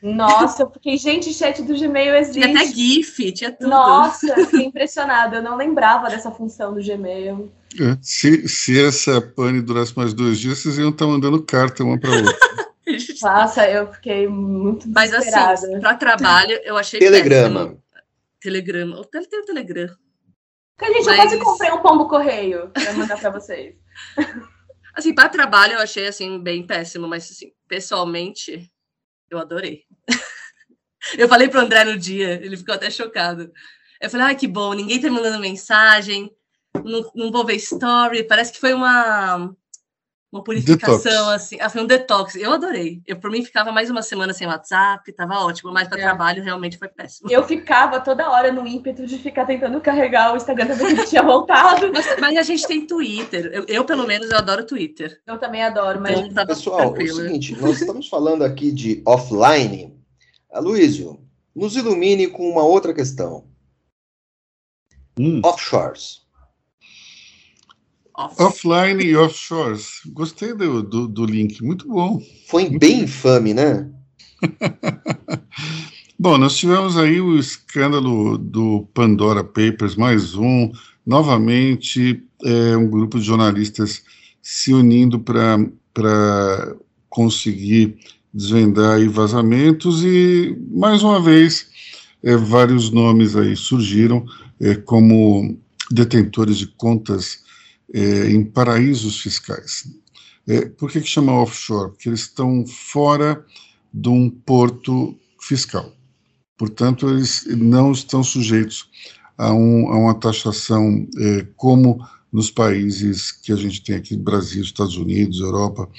Nossa, eu fiquei, gente, chat do Gmail existe. Tinha até GIF, tinha tudo. Nossa, fiquei impressionada. Eu não lembrava dessa função do Gmail. É, se, se essa pane durasse mais dois dias, vocês iam estar mandando carta uma para outra. (laughs) Nossa, eu fiquei muito Mas assim, para trabalho, eu achei Telegrama. Péssimo. Telegrama. Tem o Telegram. Porque, gente, Mas... eu quase comprei um pombo correio para mandar para vocês. (laughs) Assim, para trabalho eu achei assim bem péssimo, mas assim, pessoalmente eu adorei. (laughs) eu falei pro André no dia, ele ficou até chocado. Eu falei, ah, que bom, ninguém tá mandando mensagem, não, não vou ver story, parece que foi uma uma purificação, detox. assim. Ah, foi um detox. Eu adorei. Eu, por mim, ficava mais uma semana sem WhatsApp, tava ótimo, mas para é. trabalho realmente foi péssimo. Eu ficava toda hora no ímpeto de ficar tentando carregar o Instagram se tinha voltado. (laughs) Mas, mas, a gente tem Twitter. Eu, eu, pelo menos, eu adoro Twitter. Eu também adoro, mas. Então, pessoal, tranquilo. é o seguinte: nós estamos falando aqui de offline. Aloysio, nos ilumine com uma outra questão. Hum. Offshores. Offline e offshores. Gostei do, do, do, link, muito bom. Foi bem infame, né? (laughs) bom, nós tivemos aí o escândalo do Pandora Papers, mais um. Novamente, é, um grupo de jornalistas se unindo para conseguir desvendar vazamentos e, mais uma vez, é, vários nomes aí surgiram é, como detentores de contas é, em paraísos fiscais. É, por que, que chama offshore? Porque eles estão fora de um porto fiscal. Portanto, eles não estão sujeitos a, um, a uma taxação é, como nos países que a gente tem aqui, Brasil, Estados Unidos, Europa.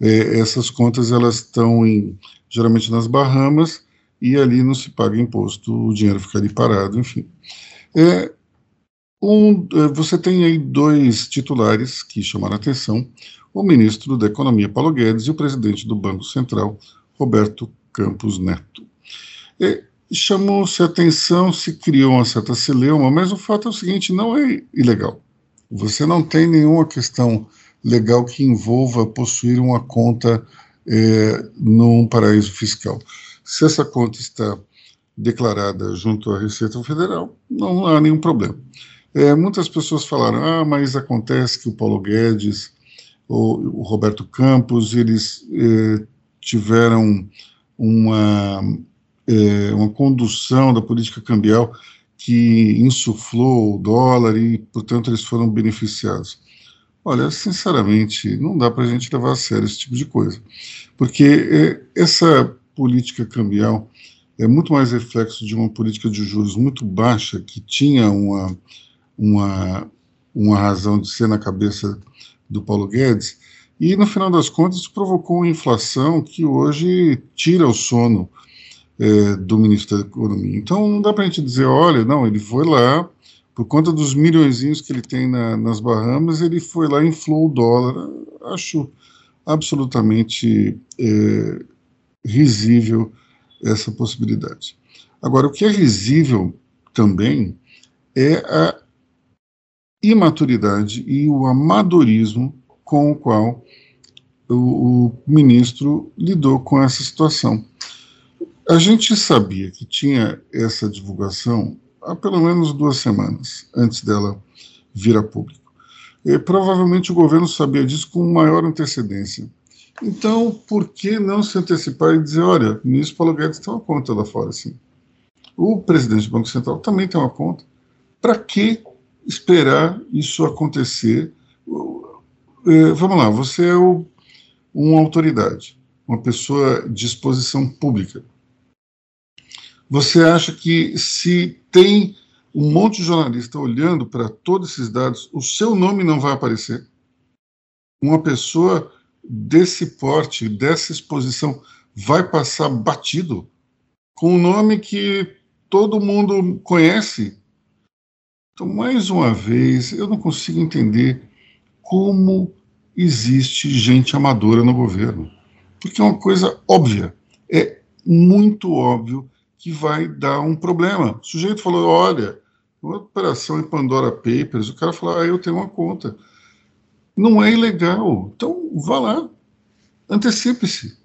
É, essas contas elas estão em, geralmente nas Bahamas e ali não se paga imposto, o dinheiro fica ali parado, enfim. É, um, eh, você tem aí dois titulares que chamaram atenção: o ministro da Economia, Paulo Guedes, e o presidente do Banco Central, Roberto Campos Neto. Chamou-se atenção, se criou uma certa celeuma, mas o fato é o seguinte: não é ilegal. Você não tem nenhuma questão legal que envolva possuir uma conta é, num paraíso fiscal. Se essa conta está declarada junto à Receita Federal, não há nenhum problema. É, muitas pessoas falaram, ah, mas acontece que o Paulo Guedes, o, o Roberto Campos, eles é, tiveram uma, é, uma condução da política cambial que insuflou o dólar e, portanto, eles foram beneficiados. Olha, sinceramente, não dá para a gente levar a sério esse tipo de coisa, porque é, essa política cambial é muito mais reflexo de uma política de juros muito baixa que tinha uma uma, uma razão de ser na cabeça do Paulo Guedes, e no final das contas provocou uma inflação que hoje tira o sono é, do ministro da Economia. Então não dá para a gente dizer, olha, não, ele foi lá, por conta dos milhões que ele tem na, nas Bahamas, ele foi lá e inflou o dólar. Acho absolutamente é, risível essa possibilidade. Agora, o que é risível também é a imaturidade e o amadorismo com o qual o, o ministro lidou com essa situação. A gente sabia que tinha essa divulgação há pelo menos duas semanas antes dela vir a público. E, provavelmente o governo sabia disso com maior antecedência. Então, por que não se antecipar e dizer, olha, o ministro Paulo Guedes tem uma conta lá fora, assim. O presidente do Banco Central também tem uma conta. Para que esperar isso acontecer? É, vamos lá, você é o, uma autoridade, uma pessoa de exposição pública. Você acha que se tem um monte de jornalista olhando para todos esses dados, o seu nome não vai aparecer? Uma pessoa desse porte, dessa exposição, vai passar batido com um nome que todo mundo conhece? Então, mais uma vez, eu não consigo entender como existe gente amadora no governo. Porque é uma coisa óbvia, é muito óbvio que vai dar um problema. O sujeito falou: olha, uma operação em Pandora Papers, o cara falou: ah, eu tenho uma conta. Não é ilegal. Então, vá lá, antecipe-se,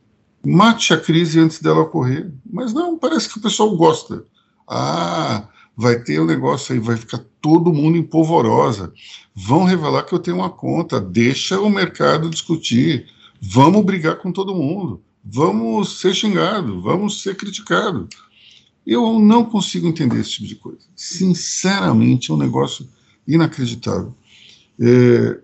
mate a crise antes dela ocorrer. Mas não, parece que o pessoal gosta. Ah, vai ter um negócio aí, vai ficar todo mundo em polvorosa. Vão revelar que eu tenho uma conta, deixa o mercado discutir. Vamos brigar com todo mundo. Vamos ser xingado, vamos ser criticado. Eu não consigo entender esse tipo de coisa. Sinceramente, é um negócio inacreditável. É,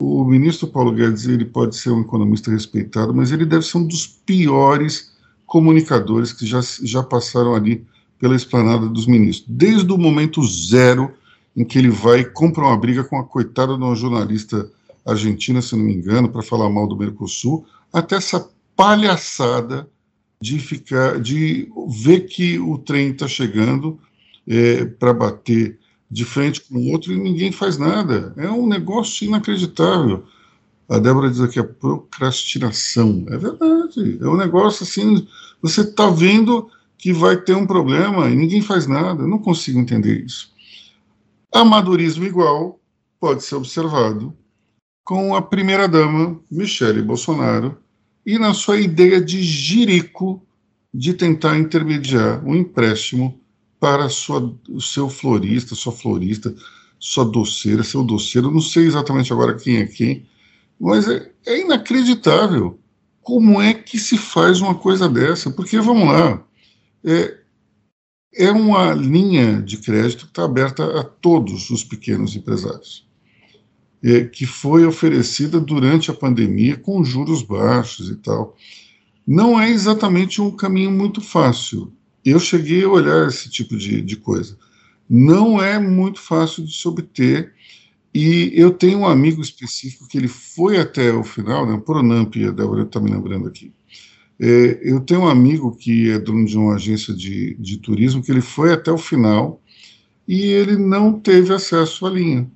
o ministro Paulo Guedes ele pode ser um economista respeitado, mas ele deve ser um dos piores comunicadores que já, já passaram ali pela esplanada dos ministros. Desde o momento zero em que ele vai e compra uma briga com a coitada de uma jornalista argentina, se não me engano, para falar mal do Mercosul, até essa palhaçada de ficar, de ver que o trem está chegando é, para bater de frente com o outro e ninguém faz nada. É um negócio inacreditável. A Débora diz aqui a procrastinação. É verdade. É um negócio assim. Você está vendo que vai ter um problema e ninguém faz nada. Eu não consigo entender isso. Amadorismo igual pode ser observado com a primeira-dama, Michele Bolsonaro, e na sua ideia de jirico de tentar intermediar um empréstimo para sua, o seu florista, sua florista, sua doceira, seu doceiro, não sei exatamente agora quem é quem, mas é, é inacreditável como é que se faz uma coisa dessa, porque, vamos lá, é, é uma linha de crédito que está aberta a todos os pequenos empresários é, que foi oferecida durante a pandemia com juros baixos e tal. Não é exatamente um caminho muito fácil. Eu cheguei a olhar esse tipo de, de coisa. Não é muito fácil de se obter. E eu tenho um amigo específico que ele foi até o final, né, Pronamp, a Débora está me lembrando aqui. É, eu tenho um amigo que é dono de uma agência de, de turismo, que ele foi até o final e ele não teve acesso à linha,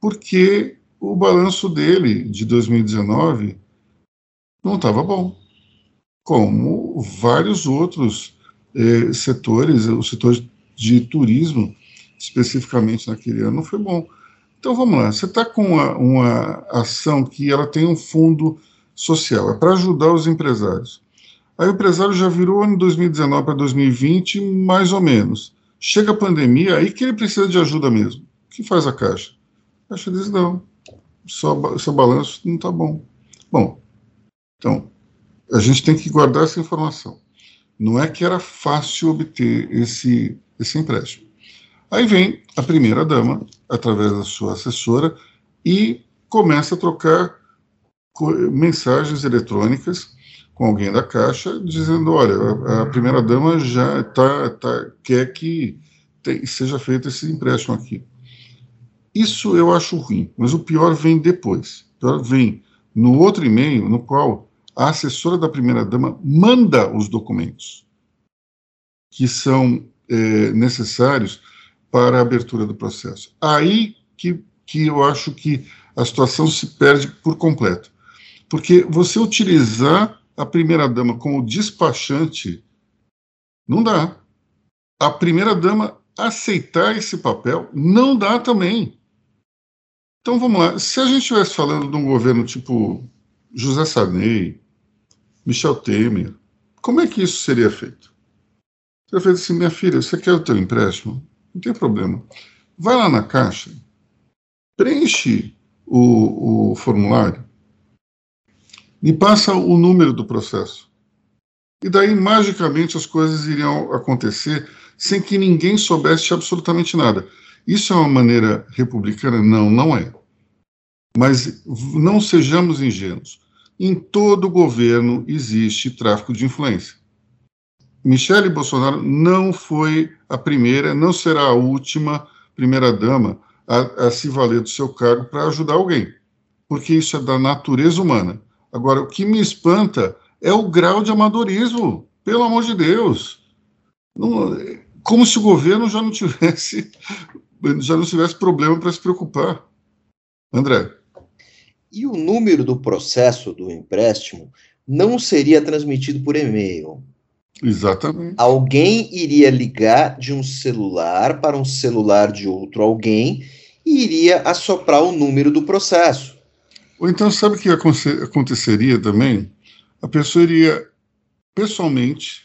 porque o balanço dele de 2019 não estava bom, como vários outros eh, setores, o setor de turismo, especificamente naquele ano, não foi bom. Então vamos lá, você está com uma, uma ação que ela tem um fundo social, é para ajudar os empresários. Aí o empresário já virou ano 2019 para 2020, mais ou menos. Chega a pandemia, aí que ele precisa de ajuda mesmo. O que faz a Caixa? A Caixa diz não seu, seu balanço não está bom. Bom, então, a gente tem que guardar essa informação. Não é que era fácil obter esse, esse empréstimo. Aí vem a primeira dama, através da sua assessora, e começa a trocar mensagens eletrônicas com alguém da Caixa, dizendo: olha, a, primeira dama já tá, tá, quer que tem, seja feito esse empréstimo aqui. Isso eu acho ruim, mas o pior vem depois. O pior vem no outro e-mail, no qual a assessora da primeira-dama manda os documentos que são é, necessários para a abertura do processo. Aí que, que eu acho que a situação se perde por completo. Porque você utilizar a primeira-dama como despachante Não dá. A primeira-dama aceitar esse papel não dá também. Então vamos lá. Se a gente estivesse falando de um governo tipo José Sarney, Michel Temer, como é que isso seria feito? Seria feito assim, minha filha, você quer o teu empréstimo? Não tem problema. Vai lá na caixa, preenche o, o formulário, me passa o número do processo. E daí, magicamente, as coisas iriam acontecer sem que ninguém soubesse absolutamente nada. Isso é uma maneira republicana? Não, não é. Mas não sejamos ingênuos. Em todo governo existe tráfico de influência. Michele Bolsonaro não foi a primeira, não será a última primeira-dama a, a se valer do seu cargo para ajudar alguém, porque isso é da natureza humana. Agora, o que me espanta é o grau de amadorismo, pelo amor de Deus. Não, como se o governo já não tivesse (laughs) já não tivesse problema para se preocupar. André. E o número do processo do empréstimo não seria transmitido por e-mail. Exatamente. Alguém iria ligar de um celular para um celular de outro alguém e iria assoprar o número do processo. Ou então, sabe o que aconteceria também? A pessoa iria pessoalmente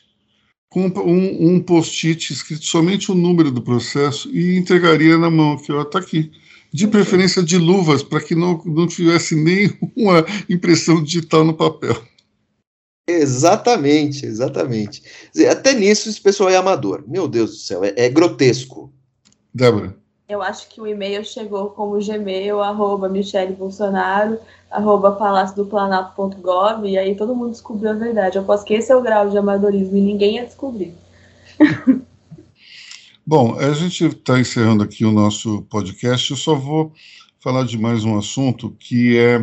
com um, um post-it escrito somente o número do processo e entregaria na mão, que está aqui. De preferência de luvas, para que não, não tivesse nenhuma (laughs) impressão digital no papel. Exatamente, exatamente. Até nisso esse pessoal é amador. Meu Deus do céu, é, é grotesco. Débora. Eu acho que o e-mail chegou como gmail, arroba Michele Bolsonaro, arroba palácio e aí todo mundo descobriu a verdade. Eu posso que esse é o grau de amadorismo e ninguém ia descobrir. (laughs) Bom, a gente está encerrando aqui o nosso podcast. Eu só vou falar de mais um assunto que é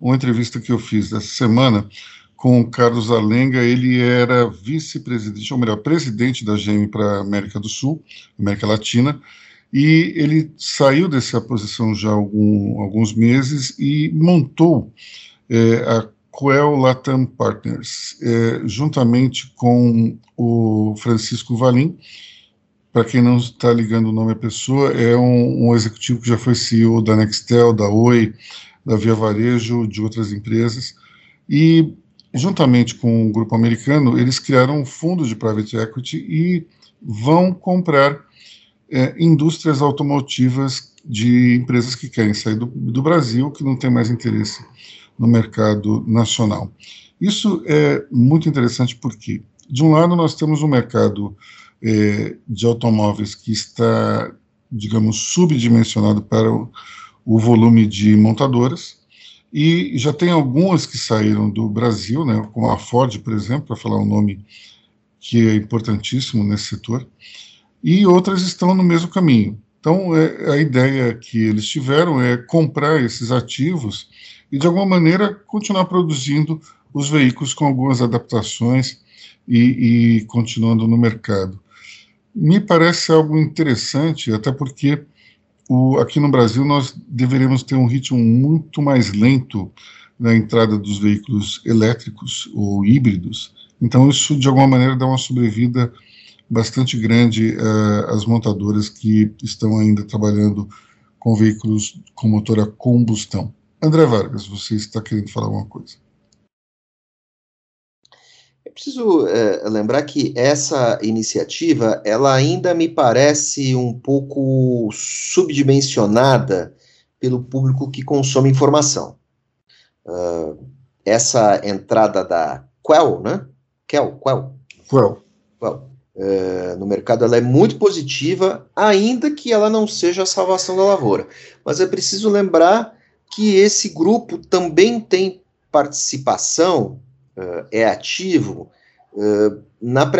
uma entrevista que eu fiz essa semana com o Carlos Alenga. Ele era vice-presidente, ou melhor, presidente da GM para América do Sul, América Latina, e ele saiu dessa posição já há algum, alguns meses e montou é, a Coel Latam Partners, é, juntamente com o Francisco Valim. Para quem não está ligando o nome à pessoa, é um, um executivo que já foi CEO da Nextel, da Oi, da Via Varejo, de outras empresas. E juntamente com o grupo americano, eles criaram um fundo de private equity e vão comprar é, indústrias automotivas de empresas que querem sair do, do, Brasil, que não têm mais interesse no mercado nacional. Isso é muito interessante porque, de um lado, nós temos um mercado é, de automóveis que está, digamos, subdimensionado para o, o volume de montadoras, e já tem algumas que saíram do Brasil, né, como a Ford, por exemplo, para falar um nome que é importantíssimo nesse setor, e outras estão no mesmo caminho. Então, é, a ideia que eles tiveram é comprar esses ativos e, de alguma maneira, continuar produzindo os veículos com algumas adaptações e, e continuando no mercado. Me parece algo interessante, até porque o, aqui no Brasil nós deveríamos ter um ritmo muito mais lento na entrada dos veículos elétricos ou híbridos. Então, isso de alguma maneira dá uma sobrevida bastante grande uh, às montadoras que estão ainda trabalhando com veículos com motor a combustão. André Vargas, você está querendo falar alguma coisa? Eu preciso é, lembrar que essa iniciativa, ela ainda me parece um pouco subdimensionada pelo público que consome informação. Uh, essa entrada da Quell, né? Quell, Quell. Quell. Quell. Uh, no mercado ela é muito positiva, ainda que ela não seja a salvação da lavoura. Mas é preciso lembrar que esse grupo também tem participação uh, é ativo uh, na,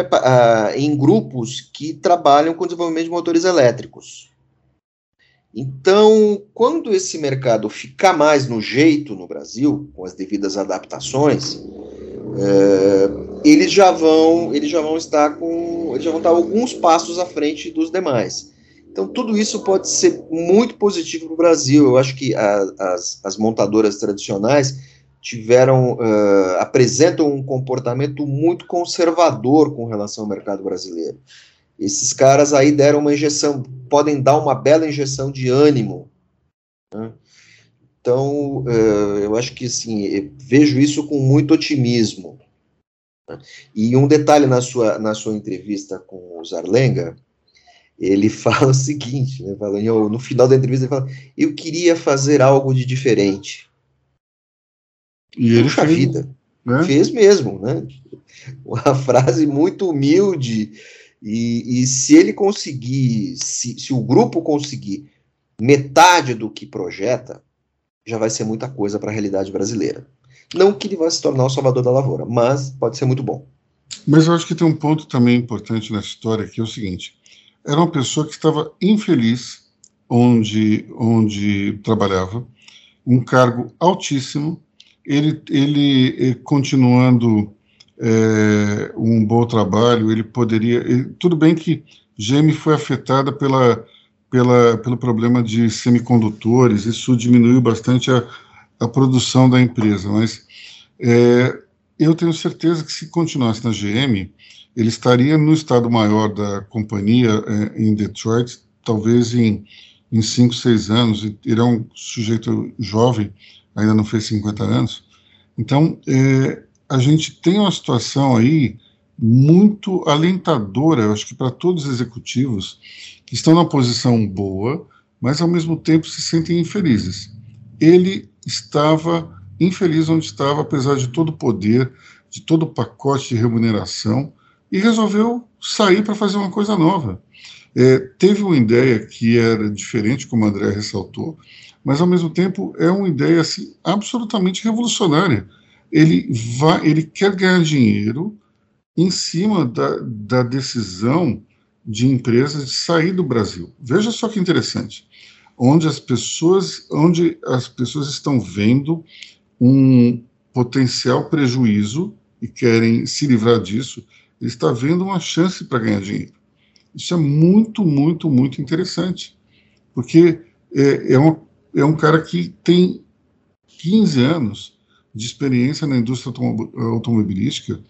em grupos que trabalham com desenvolvimento de motores elétricos. Então, quando esse mercado ficar mais no jeito no Brasil, com as devidas adaptações, eles já vão, eles já vão estar com, eles já vão estar alguns passos à frente dos demais. Então, tudo isso pode ser muito positivo para o Brasil. Eu acho que a, as, as montadoras tradicionais tiveram uh, apresentam um comportamento muito conservador com relação ao mercado brasileiro. Esses caras aí deram uma injeção, podem dar uma bela injeção de ânimo. Né? Então, uh, eu acho que assim, vejo isso com muito otimismo. Né? E um detalhe na sua, na sua entrevista com o Zarlenga, ele (laughs) fala o seguinte, né, falando, no final da entrevista ele fala, eu queria fazer algo de diferente. E ele Puxa fez, vida, né? fez mesmo, né? Uma (laughs) frase muito humilde, e, e se ele conseguir, se, se o grupo conseguir metade do que projeta, já vai ser muita coisa para a realidade brasileira. Não que ele vá se tornar o salvador da lavoura, mas pode ser muito bom. Mas eu acho que tem um ponto também importante nessa história, que é o seguinte: era uma pessoa que estava infeliz onde, onde trabalhava, um cargo altíssimo, ele, ele eh, continuando é, um bom trabalho, ele poderia. Ele, tudo bem que GM foi afetada pela, pela, pelo problema de semicondutores, isso diminuiu bastante a, a produção da empresa, mas é, eu tenho certeza que se continuasse na GM, ele estaria no estado maior da companhia é, em Detroit, talvez em, em cinco, seis anos. Ele é um sujeito jovem, ainda não fez 50 anos. Então, é, a gente tem uma situação aí muito alentadora, eu acho que para todos os executivos estão na posição boa, mas ao mesmo tempo se sentem infelizes. Ele estava infeliz onde estava, apesar de todo o poder, de todo o pacote de remuneração, e resolveu sair para fazer uma coisa nova. É, teve uma ideia que era diferente, como o André ressaltou, mas ao mesmo tempo é uma ideia assim, absolutamente revolucionária. Ele, vai, ele quer ganhar dinheiro em cima da, da decisão de empresas de sair do Brasil. Veja só que interessante, onde as pessoas, onde as pessoas estão vendo um potencial prejuízo e querem se livrar disso, ele está vendo uma chance para ganhar dinheiro. Isso é muito, muito, muito interessante, porque é, é, um, é um cara que tem 15 anos de experiência na indústria automobilística.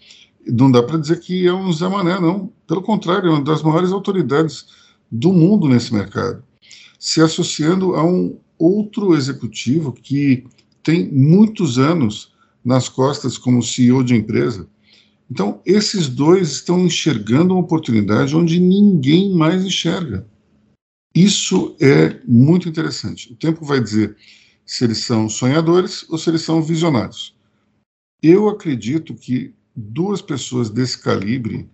Não dá para dizer que é um Zé Mané, não. Pelo contrário, é uma das maiores autoridades do mundo nesse mercado. Se associando a um outro executivo que tem muitos anos nas costas como CEO de empresa, então, esses dois estão enxergando uma oportunidade onde ninguém mais enxerga. Isso é muito interessante. O tempo vai dizer se eles são sonhadores ou se eles são visionários. Eu acredito que duas pessoas desse calibre,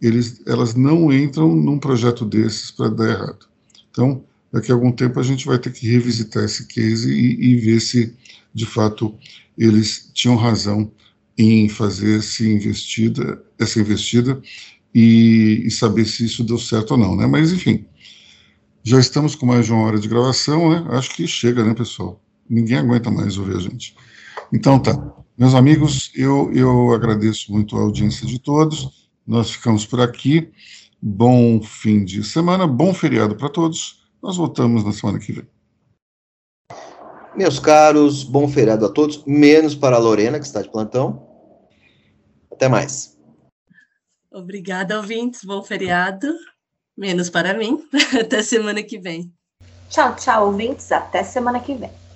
eles, elas não entram num projeto desses para dar errado. Então, daqui a algum tempo a gente vai ter que revisitar esse case e, e ver se, de fato, eles tinham razão em fazer essa investida, essa investida e, e, saber se isso deu certo ou não, né? Mas enfim, já estamos com mais de uma hora de gravação, né? Acho que chega, né, pessoal? Ninguém aguenta mais ouvir a gente. Então tá, meus amigos, eu, eu agradeço muito a audiência de todos. Nós ficamos por aqui. Bom fim de semana, bom feriado para todos. Nós voltamos na semana que vem. Meus caros, bom feriado a todos, menos para a Lorena, que está de plantão. Até mais. Obrigada, ouvintes. Bom feriado. Menos para mim. (laughs) Até semana que vem. Tchau, tchau, ouvintes. Até semana que vem.